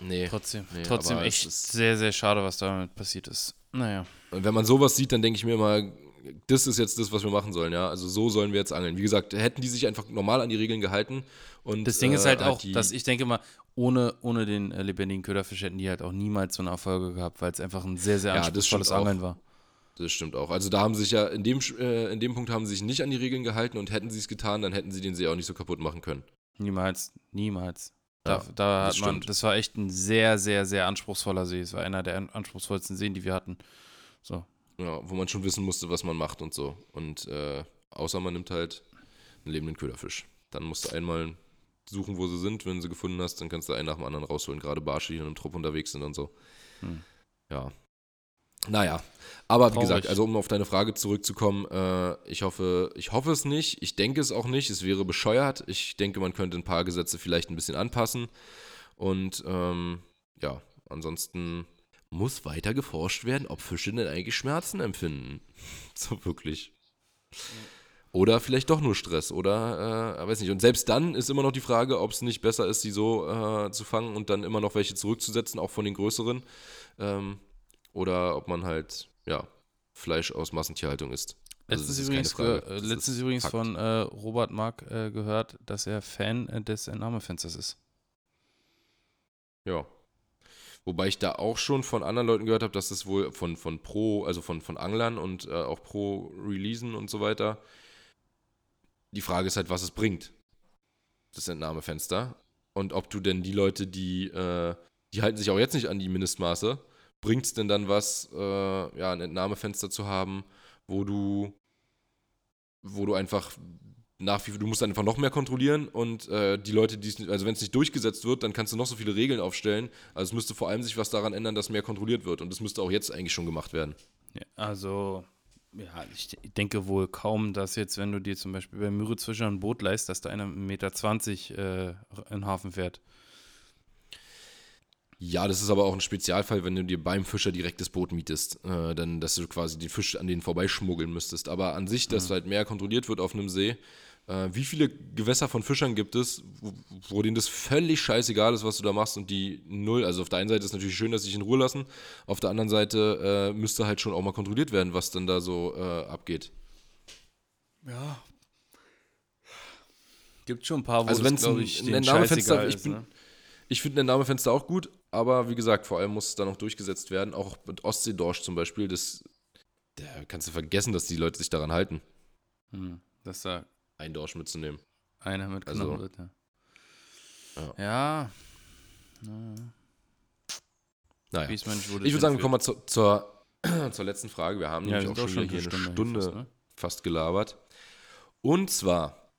Nee. Trotzdem, nee, trotzdem echt sehr, sehr schade, was damit passiert ist. Naja. Und wenn man sowas sieht, dann denke ich mir immer, das ist jetzt das, was wir machen sollen, ja. Also so sollen wir jetzt angeln. Wie gesagt, hätten die sich einfach normal an die Regeln gehalten und Das Ding ist äh, halt auch, die, dass ich denke mal, ohne, ohne den äh, lebendigen Köderfisch hätten die halt auch niemals so eine Erfolge gehabt, weil es einfach ein sehr, sehr Ja, anspruchsvolles auch. Angeln war. Das stimmt auch. Also da haben sie sich ja, in dem, äh, in dem Punkt haben sie sich nicht an die Regeln gehalten und hätten sie es getan, dann hätten sie den See auch nicht so kaputt machen können. Niemals, niemals. Da, Ja, da das hat man, stimmt. das war echt ein sehr, sehr, sehr anspruchsvoller See. Es war einer der an- anspruchsvollsten Seen, die wir hatten. So. Ja, wo man schon wissen musste, was man macht und so. Und äh, außer man nimmt halt einen lebenden Köderfisch. Dann musst du einmal suchen, wo sie sind. Wenn du sie gefunden hast, dann kannst du einen nach dem anderen rausholen. Gerade Barsche, die in einem Trupp unterwegs sind und so. Hm. Ja. Naja, aber wie Traurig. gesagt, also um auf deine Frage zurückzukommen, äh, ich hoffe, ich hoffe es nicht, ich denke es auch nicht, es wäre bescheuert. Ich denke, man könnte ein paar Gesetze vielleicht ein bisschen anpassen. Und ähm, ja, ansonsten muss weiter geforscht werden, ob Fische denn eigentlich Schmerzen empfinden. [LAUGHS] so wirklich. Oder vielleicht doch nur Stress oder äh, weiß nicht. Und selbst dann ist immer noch die Frage, ob es nicht besser ist, die so äh, zu fangen und dann immer noch welche zurückzusetzen, auch von den größeren. Ähm, oder ob man halt, ja, Fleisch aus Massentierhaltung isst. Also Letztens das ist übrigens, Frage. ge- äh, Das letztens übrigens von äh, Robert Mark äh, gehört, dass er Fan äh, des Entnahmefensters ist. Ja. Wobei ich da auch schon von anderen Leuten gehört habe, dass es wohl von, von Pro, also von, von Anglern und äh, auch Pro Releasen und so weiter. Die Frage ist halt, was es bringt, das Entnahmefenster. Und ob du denn die Leute, die, äh, die halten sich auch jetzt nicht an die Mindestmaße, bringt es denn dann was, äh, ja, ein Entnahmefenster zu haben, wo du, wo du einfach nach wie du musst einfach noch mehr kontrollieren und äh, die Leute, die es, also wenn es nicht durchgesetzt wird, dann kannst du noch so viele Regeln aufstellen. Also es müsste vor allem sich was daran ändern, dass mehr kontrolliert wird und das müsste auch jetzt eigentlich schon gemacht werden. Ja, also, ja, ich de- denke wohl kaum, dass jetzt, wenn du dir zum Beispiel bei Müritzfischer ein Boot leist, dass da einer 1,20 Meter äh, in den Hafen fährt. Ja, das ist aber auch ein Spezialfall, wenn du dir beim Fischer direkt das Boot mietest, äh, dann, dass du quasi den Fisch an denen vorbeischmuggeln müsstest. Aber an sich, dass halt mehr kontrolliert wird auf einem See. Äh, wie viele Gewässer von Fischern gibt es, wo, wo denen das völlig scheißegal ist, was du da machst und die null, also auf der einen Seite ist natürlich schön, dass sie sich in Ruhe lassen, auf der anderen Seite äh, müsste halt schon auch mal kontrolliert werden, was dann da so äh, abgeht. Ja. Gibt schon ein paar, wo Also das, wenn's glaub ein- ich, Entnahmefenster- scheißegal ich ist, bin- ne? Ich finde ein Entnahmefenster auch gut, aber wie gesagt, vor allem muss es dann auch durchgesetzt werden. Auch mit Ostseedorsch zum Beispiel, das da kannst du vergessen, dass die Leute sich daran halten, Hm, dass da einen Dorsch mitzunehmen. einer mitgenommen Also, wird, ja. ja. Ja. ja. Naja. Wurde. Ich würde sagen, wir kommen mal zur, zur, [CLEARS THROAT] zur letzten Frage. Wir haben ja, nämlich wir auch schon hier eine Stunde, fast, ne? fast gelabert. Und zwar,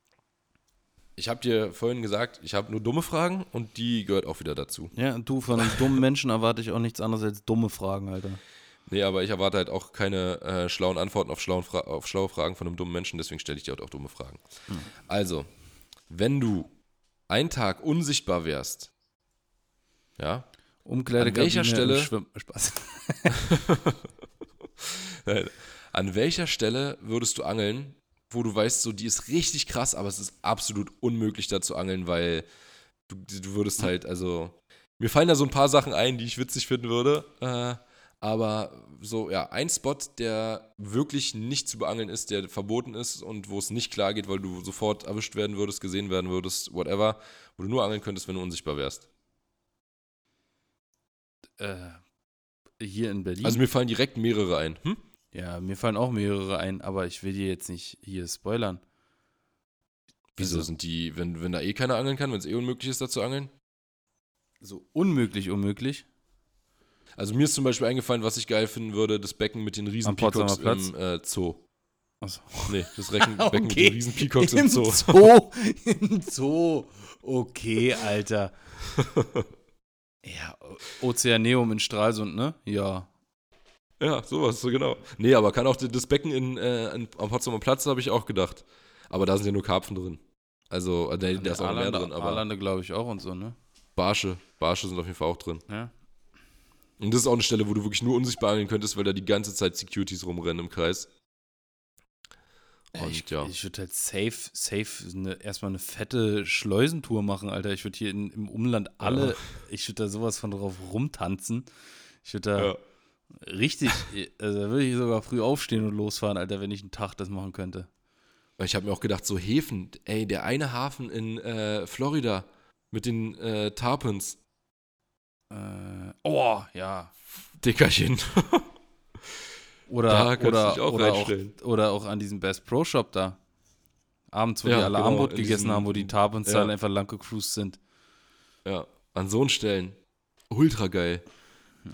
ich habe dir vorhin gesagt, ich habe nur dumme Fragen und die gehört auch wieder dazu. Ja, du, von einem dummen Menschen erwarte ich auch nichts anderes als dumme Fragen, Alter. Nee, aber ich erwarte halt auch keine äh, schlauen Antworten auf, schlauen Fra auf schlaue Fragen von einem dummen Menschen, deswegen stelle ich dir halt auch dumme Fragen. Hm. Also, wenn du einen Tag unsichtbar wärst, ja, Umkleidekabine welcher im Stelle- Schwimm Spaß. [LAUGHS] Nein. An welcher Stelle würdest du angeln, wo du weißt, so die ist richtig krass, aber es ist absolut unmöglich da zu angeln, weil du, du würdest halt, also mir fallen da so ein paar Sachen ein, die ich witzig finden würde, äh, aber so, ja, ein Spot, der wirklich nicht zu beangeln ist, der verboten ist und wo es nicht klar geht, weil du sofort erwischt werden würdest, gesehen werden würdest, whatever, wo du nur angeln könntest, wenn du unsichtbar wärst. äh, hier in Berlin. Also mir fallen direkt mehrere ein. Hm? ja, mir fallen auch mehrere ein, aber ich will dir jetzt nicht hier spoilern. Wieso Also- sind die, wenn, wenn da eh keiner angeln kann, wenn es eh unmöglich ist, da zu angeln? So unmöglich, unmöglich. Also mir ist zum Beispiel eingefallen, was ich geil finden würde, das Becken mit den riesen Peacocks im äh, Zoo. Achso. Nee, das Recken, [LAUGHS] Becken mit den riesen Peacocks im Im Zoo. Zoo. Im Zoo. Okay, Alter. [LAUGHS] ja, Ozeaneum in Stralsund, ne? Ja. Ja, sowas, so genau. Nee, aber kann auch das Becken in, äh, in, am Potsdamer Platz, habe ich auch gedacht. Aber da sind ja nur Karpfen drin. Also, äh, nee, da ist auch mehr Arlande, drin, aber. Arlande glaube ich auch und so, ne? Barsche. Barsche sind auf jeden Fall auch drin. Ja. Und das ist auch eine Stelle, wo du wirklich nur unsichtbar angeln könntest, weil da die ganze Zeit Securities rumrennen im Kreis. Und ich, ja. ich würde halt safe, safe eine, erstmal eine fette Schleusentour machen, Alter. Ich würde hier in, im Umland alle, ich würde da sowas von drauf rumtanzen. Ich würde da ja. richtig, also da würde ich sogar früh aufstehen und losfahren, Alter, wenn ich einen Tag das machen könnte. Ich habe mir auch gedacht, so Häfen, ey, der eine Hafen in äh, Florida mit den äh, Tarpons. Äh, oh, ja. Dickerchen. [LAUGHS] Oder, oder, auch oder, auch, oder auch an diesem Best Pro Shop da. Abends, wo Ja, die alle genau, Armut gegessen diesem- haben, wo die Tarpons ja. einfach lang gecruised sind. Ja, an so einen Stellen. Ultra geil.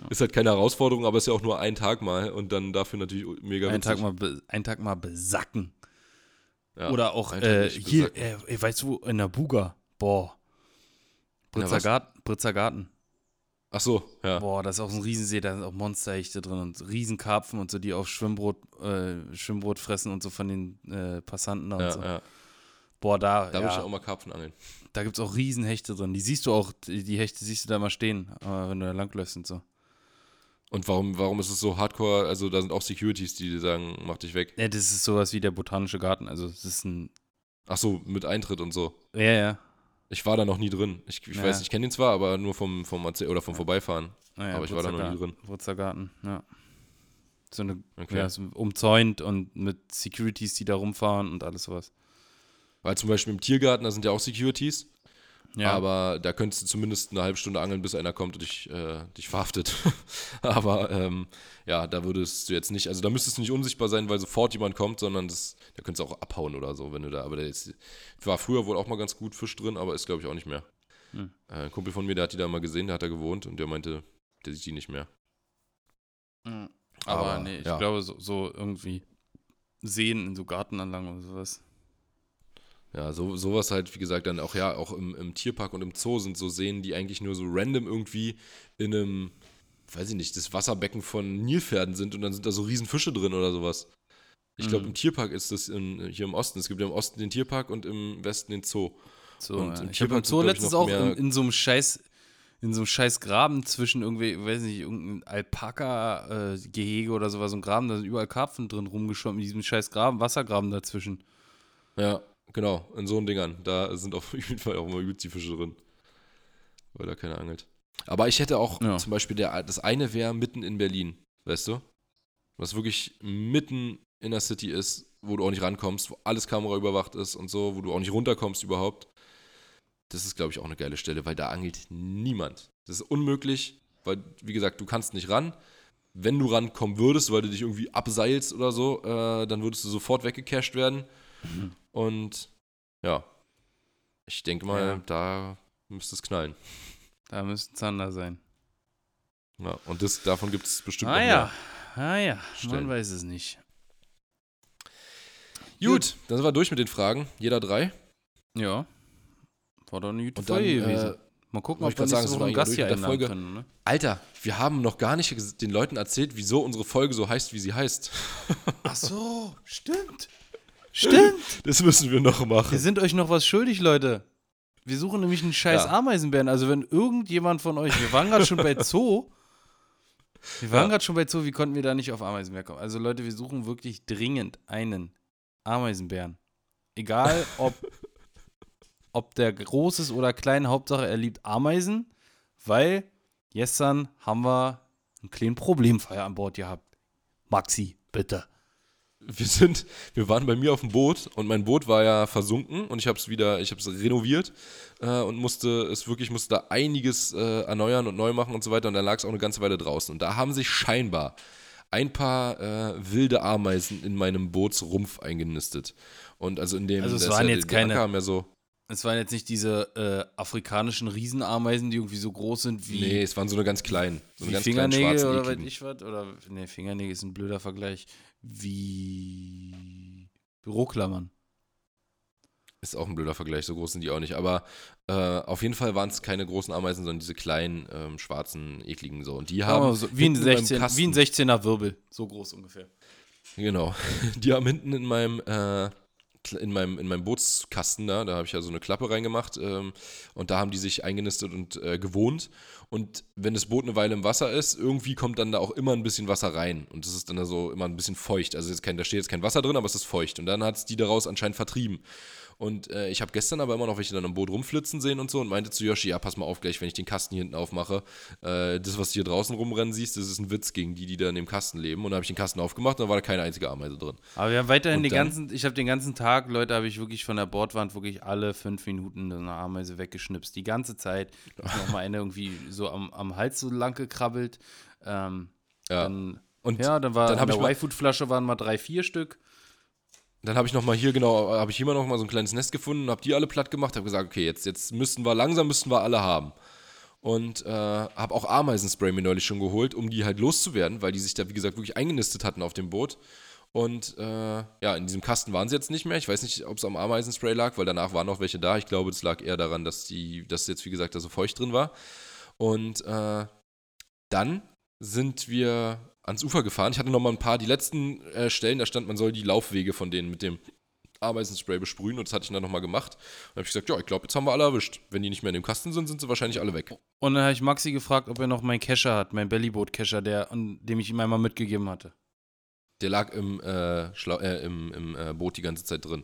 Ist halt keine Herausforderung, aber ist ja auch nur ein Tag mal und dann dafür natürlich mega witzig. Tag mal einen Tag mal besacken. Ja, Oder auch äh, hier, äh, weißt du, in der Buga. Boah. Britzer? Garten. Britzer Garten. Ach so, ja. Boah, das ist auch so ein Riesensee, da sind auch Monsterhechte drin und Riesenkarpfen und so, die auf Schwimmbrot, äh, Schwimmbrot fressen und so von den äh, Passanten da und ja, so. ja. Boah, da, Da würde ich ja, auch mal Karpfen angeln. da gibt es auch Riesenhechte drin. Die siehst du auch, die, die Hechte siehst du da mal stehen, äh, wenn du da langläufst und so. Und warum, warum ist es so hardcore? Also da sind auch Securities, die sagen, mach dich weg. Ja, das ist sowas wie der botanische Garten. Also, es ist ein. Ach so, mit Eintritt und so. Ja, ja. Ich war da noch nie drin. Ich, ich Ja. weiß, ich kenne den zwar, aber nur vom, vom Erzähl oder vom Vorbeifahren. Naja, Aber ich war da noch nie drin. Wurzer Garten, ja. So eine, Okay. ja, so umzäunt und mit Securities, die da rumfahren und alles sowas. Weil zum Beispiel im Tiergarten, da sind ja auch Securities. Ja, Aber da könntest du zumindest eine halbe Stunde angeln, bis einer kommt und dich, äh, dich verhaftet. [LAUGHS] aber ähm, ja, da würdest du jetzt nicht, also da müsstest du nicht unsichtbar sein, weil sofort jemand kommt, sondern das, da könntest du auch abhauen oder so, wenn du da, aber der ist, war früher wohl auch mal ganz gut Fisch drin, aber ist glaube ich auch nicht mehr. Hm. Äh, ein Kumpel von mir, der hat die da mal gesehen, der hat da gewohnt und der meinte, der sieht die nicht mehr. Mhm. aber, aber, nee, ich ja. glaube, so, so irgendwie Seen in so Gartenanlagen oder sowas. Ja, so, sowas halt, wie gesagt, dann auch, ja, auch im, im Tierpark und im Zoo sind so Seen, die eigentlich nur so random irgendwie in einem, weiß ich nicht, das Wasserbecken von Nilpferden sind und dann sind da so riesen Fische drin oder sowas. Ich glaube, Mhm. im Tierpark ist das in, hier im Osten. Es gibt ja im Osten den Tierpark und im Westen den Zoo. So, Und ja. im ich habe im Tierpark Zoo letztens auch in, in so einem Scheiß, in so einem Scheiß Graben zwischen irgendwie, weiß nicht, irgendein Alpaka-Gehege oder sowas, so ein Graben, da sind überall Karpfen drin rumgeschwommen, in diesem Scheiß Graben, Wassergraben dazwischen. Ja, genau, in so einen Dingern. Da sind auf [LAUGHS] jeden Fall auch immer übelst die Fische drin. Weil da keiner angelt. Aber ich hätte auch Ja. zum Beispiel, der, das eine wäre mitten in Berlin, weißt du? Was wirklich mitten in der City ist, wo du auch nicht rankommst, wo alles kameraüberwacht ist und so, wo du auch nicht runterkommst überhaupt. Das ist, glaube ich, auch eine geile Stelle, weil da angelt niemand. Das ist unmöglich, weil, wie gesagt, du kannst nicht ran. Wenn du rankommen würdest, weil du dich irgendwie abseilst oder so, äh, dann würdest du sofort weggecasht werden. Und ja, ich denke mal, Ja. da müsste es knallen. Da müsste Zander sein. Ja, und das, davon gibt es bestimmt Ah noch ja, ah ja, Stellen. man weiß es nicht. mehr. Gut, dann sind wir durch mit den Fragen. Jeder drei. Ja, war doch eine gute Und dann, Folge äh, gewesen. Mal gucken, ob wir sagen, einen eigentlich Gast hier mit der Folge? können, ne? Alter, wir haben noch gar nicht den Leuten erzählt, wieso unsere Folge so heißt, wie sie heißt. Ach so, stimmt. Stimmt. Das müssen wir noch Wir machen. sind euch noch was schuldig, Leute. Wir suchen nämlich einen scheiß Ja. Ameisenbären. Also wenn irgendjemand von euch, wir waren gerade schon bei [LAUGHS] Zoo. Wir waren Ja. gerade schon bei Zoo, wie konnten wir da nicht auf Ameisenbär kommen? Also Leute, wir suchen wirklich dringend einen Ameisenbären. Egal ob, [LAUGHS] ob der groß ist oder klein, Hauptsache er liebt Ameisen, weil gestern haben wir einen kleinen Problemfall an Bord gehabt. Maxi, bitte. Wir sind, wir waren bei mir auf dem Boot und mein Boot war ja versunken und ich habe es wieder, ich habe es renoviert äh, und musste es wirklich, musste da einiges äh, erneuern und neu machen und so weiter und dann lag es auch eine ganze Weile draußen und da haben sich scheinbar ein paar äh, wilde Ameisen in meinem Bootsrumpf eingenistet und also in dem, Also es da waren jetzt Anker keine- ja so, Es waren jetzt nicht diese äh, afrikanischen Riesenameisen, die irgendwie so groß sind wie, nee, es waren so eine ganz kleinen, so eine ganz Fingernägel oder weiß ich was. Oder, nee, Fingernägel ist ein blöder Vergleich. Wie Büroklammern. Ist auch ein blöder Vergleich, so groß sind die auch nicht. Aber äh, auf jeden Fall waren es keine großen Ameisen, sondern diese kleinen, ähm, schwarzen, ekligen so. Und die haben. Aber so, wie, ein hinten in meinem 16, Kasten- wie ein 16er Wirbel. So groß ungefähr. Genau. [LAUGHS] Die haben hinten in meinem äh, in meinem, in meinem Bootskasten da, da habe ich ja so eine Klappe reingemacht ähm, und da haben die sich eingenistet und äh, gewohnt. Und wenn das Boot eine Weile im Wasser ist, irgendwie kommt dann da auch immer ein bisschen Wasser rein. Und das ist dann so immer ein bisschen feucht. Also jetzt kein, da steht jetzt kein Wasser drin, aber es ist feucht. Und dann hat es die daraus anscheinend vertrieben. Und äh, ich habe gestern aber immer noch welche dann am Boot rumflitzen sehen und so und meinte zu Yoshi, ja, pass mal auf gleich, wenn ich den Kasten hier hinten aufmache. Äh, das, was du hier draußen rumrennen siehst, das ist ein Witz gegen die, die da in dem Kasten leben. Und dann habe ich den Kasten aufgemacht und dann war da keine einzige Ameise drin. Aber wir haben weiterhin Und den dann- ganzen, ich habe den ganzen Tag, Leute, habe ich wirklich von der Bordwand wirklich alle fünf Minuten eine Ameise weggeschnipst. Die ganze Zeit. Da ist noch mal eine irgendwie so am, am Hals so lang gekrabbelt. Ähm, Ja. Dann, Und ja, dann war dann in ich der Y-Food-Flasche waren mal drei, vier Stück. Dann habe ich noch mal hier genau, habe ich hier mal noch mal so ein kleines Nest gefunden, habe die alle platt gemacht, habe gesagt, okay, jetzt, jetzt müssten wir langsam müssten wir alle haben. Und äh, habe auch Ameisenspray mir neulich schon geholt, um die halt loszuwerden, weil die sich da wie gesagt wirklich eingenistet hatten auf dem Boot. Und äh, ja, in diesem Kasten waren sie jetzt nicht mehr. Ich weiß nicht, ob es am Ameisenspray lag, weil danach waren noch welche da. Ich glaube, es lag eher daran, dass die, dass jetzt wie gesagt da so feucht drin war. Und äh, dann sind wir ans Ufer gefahren. Ich hatte noch mal ein paar, die letzten äh, Stellen, da stand, man soll die Laufwege von denen mit dem Ameisenspray besprühen und das hatte ich dann noch mal gemacht. Und habe ich gesagt, ja, ich glaube, jetzt haben wir alle erwischt. Wenn die nicht mehr in dem Kasten sind, sind sie wahrscheinlich alle weg. Und dann habe ich Maxi gefragt, ob er noch meinen Kescher hat, mein Bellyboot-Kescher, der, an- dem ich ihm einmal mitgegeben hatte. Der lag im, äh, Schla äh, im, im äh, Boot die ganze Zeit drin.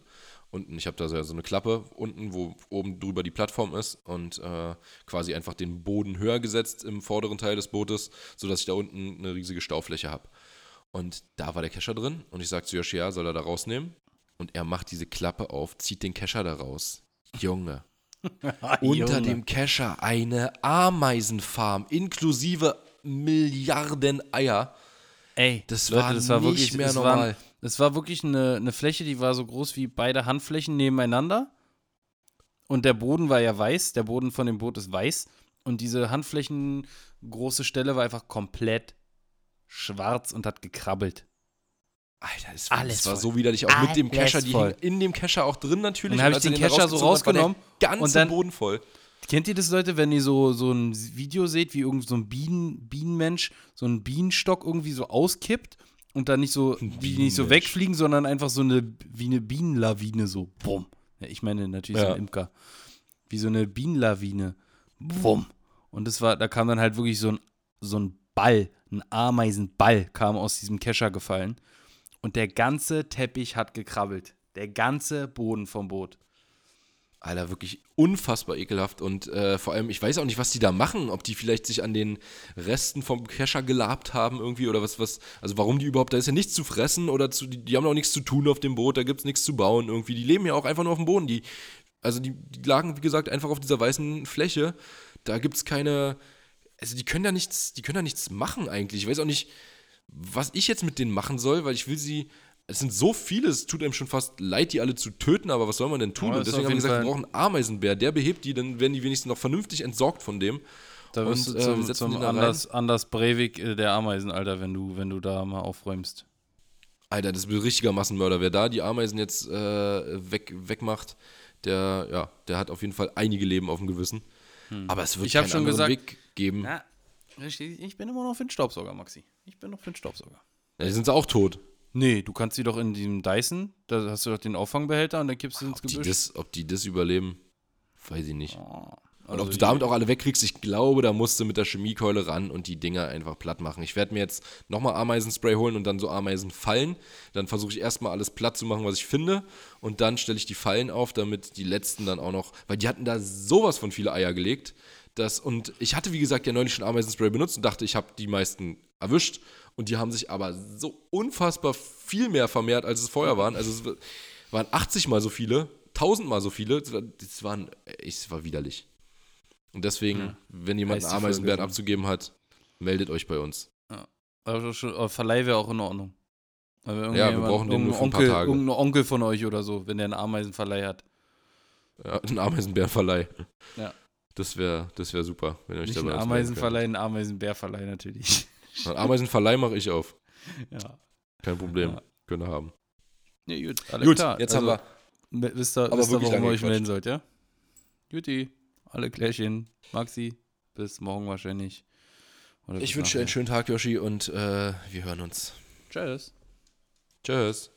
Unten, ich habe da so eine Klappe unten, wo oben drüber die Plattform ist und äh, quasi einfach den Boden höher gesetzt im vorderen Teil des Bootes, sodass ich da unten eine riesige Staufläche habe. Und da war der Kescher drin und ich sage zu Yoshi, ja, soll er da rausnehmen? Und er macht diese Klappe auf, zieht den Kescher da raus. Junge, [LAUGHS] unter dem Kescher eine Ameisenfarm inklusive Milliarden Eier. Ey, Das Leute, war das war nicht wirklich, mehr normal. Waren, es war wirklich eine, eine Fläche, die war so groß wie beide Handflächen nebeneinander. Und der Boden war ja weiß, der Boden von dem Boot ist weiß. Und diese Handflächen große Stelle war einfach komplett schwarz und hat gekrabbelt. Alter, das Alles das war voll. so widerlich. Auch mit dem Alles Kescher, die hingen in dem Kescher auch drin natürlich. Dann hab als ich den Kescher so rausgenommen und dann- Boden voll. Kennt ihr das, Leute, wenn ihr so, so ein Video seht, wie irgend so ein Bienen, Bienenmensch so einen Bienenstock irgendwie so auskippt und dann nicht so, wie die nicht so wegfliegen, sondern einfach so eine, wie eine Bienenlawine, so, bumm. Ja, ich meine natürlich so Ja. ein Imker. Wie so eine Bienenlawine, bumm. Und das war, da kam dann halt wirklich so ein, so ein Ball, ein Ameisenball kam aus diesem Kescher gefallen. Und der ganze Teppich hat gekrabbelt. Der ganze Boden vom Boot. Alter, wirklich unfassbar ekelhaft. Und äh, vor allem, ich weiß auch nicht, was die da machen. Ob die vielleicht sich an den Resten vom Kescher gelabt haben irgendwie oder was, was. Also warum die überhaupt, da ist ja nichts zu fressen oder zu, die, die haben auch nichts zu tun auf dem Boot, da gibt es nichts zu bauen irgendwie. Die leben ja auch einfach nur auf dem Boden. Die, also die, die lagen, wie gesagt, einfach auf dieser weißen Fläche. Da gibt es keine. Also die können da nichts, die können da nichts machen eigentlich. Ich weiß auch nicht, was ich jetzt mit denen machen soll, weil ich will sie. Es sind so viele, es tut einem schon fast leid, die alle zu töten, aber was soll man denn tun? Ja, Und deswegen haben wir gesagt, wir Fall- brauchen einen Ameisenbär, der behebt die, dann werden die wenigstens noch vernünftig entsorgt von dem. Da wirst Und, du äh, zum, wir setzen zum. Anders, Anders Breivik äh, der Ameisen, Alter, wenn du, wenn du da mal aufräumst. Alter, das ist ein richtiger Massenmörder. Wer da die Ameisen jetzt äh, weg, wegmacht, der, ja, der hat auf jeden Fall einige Leben auf dem Gewissen. Aber es wird Hm. Ich keinen schon gesagt- Weg geben. Na, ich bin immer noch für den Staubsauger, Maxi. Ich bin noch für den Staubsauger. Ja, die sind sie auch tot. Nee, du kannst sie doch in diesem Dyson, da hast du doch den Auffangbehälter und dann kippst du ins Ob die, Gebüsch. das, ob die das überleben, weiß ich nicht. Oh, Und also ob du damit auch alle wegkriegst, ich glaube, da musst du mit der Chemiekeule ran und die Dinger einfach platt machen. Ich werde mir jetzt nochmal Ameisenspray holen und dann so Ameisenfallen. Dann versuche ich erstmal alles platt zu machen, was ich finde. Und dann stelle ich die Fallen auf, damit die letzten dann auch noch, weil die hatten da sowas von viele Eier gelegt. Das, und ich hatte, wie gesagt, ja neulich schon Ameisenspray benutzt und dachte, ich habe die meisten erwischt. Und die haben sich aber so unfassbar viel mehr vermehrt, als es vorher waren. Also es waren 80 mal so viele, 1000 mal so viele. Das war- Das waren, es war widerlich. Und deswegen, Ja. wenn jemand einen Ameisenbären abzugeben hat, meldet euch bei uns. Aber Verleih wäre auch in Ordnung. Also wir brauchen den nur für ein paar Onkel, Tage. Irgendein Onkel von euch oder so, wenn der einen Ameisenverleih hat. Ja, [LAUGHS] ein Ameisenbärenverleih. Ja. Das wäre das wär super, wenn ihr euch Nicht dabei ein was melden Ameisenverleih, ein Ameisenbärverleih natürlich. Einen Ameisenverleih mache ich auf. [LAUGHS] ja. Kein Problem. Ja. Könnt ihr haben. Nee, gut, alles Gut, klar. jetzt also, haben wir. Wisst ihr, Aber wisst ihr warum ihr euch melden sollt, ja? Juti, alle Klärchen. Maxi, bis morgen wahrscheinlich. Oder Ich wünsche dir einen schönen Tag, Yoshi, und äh, wir hören uns. Tschüss. Tschüss.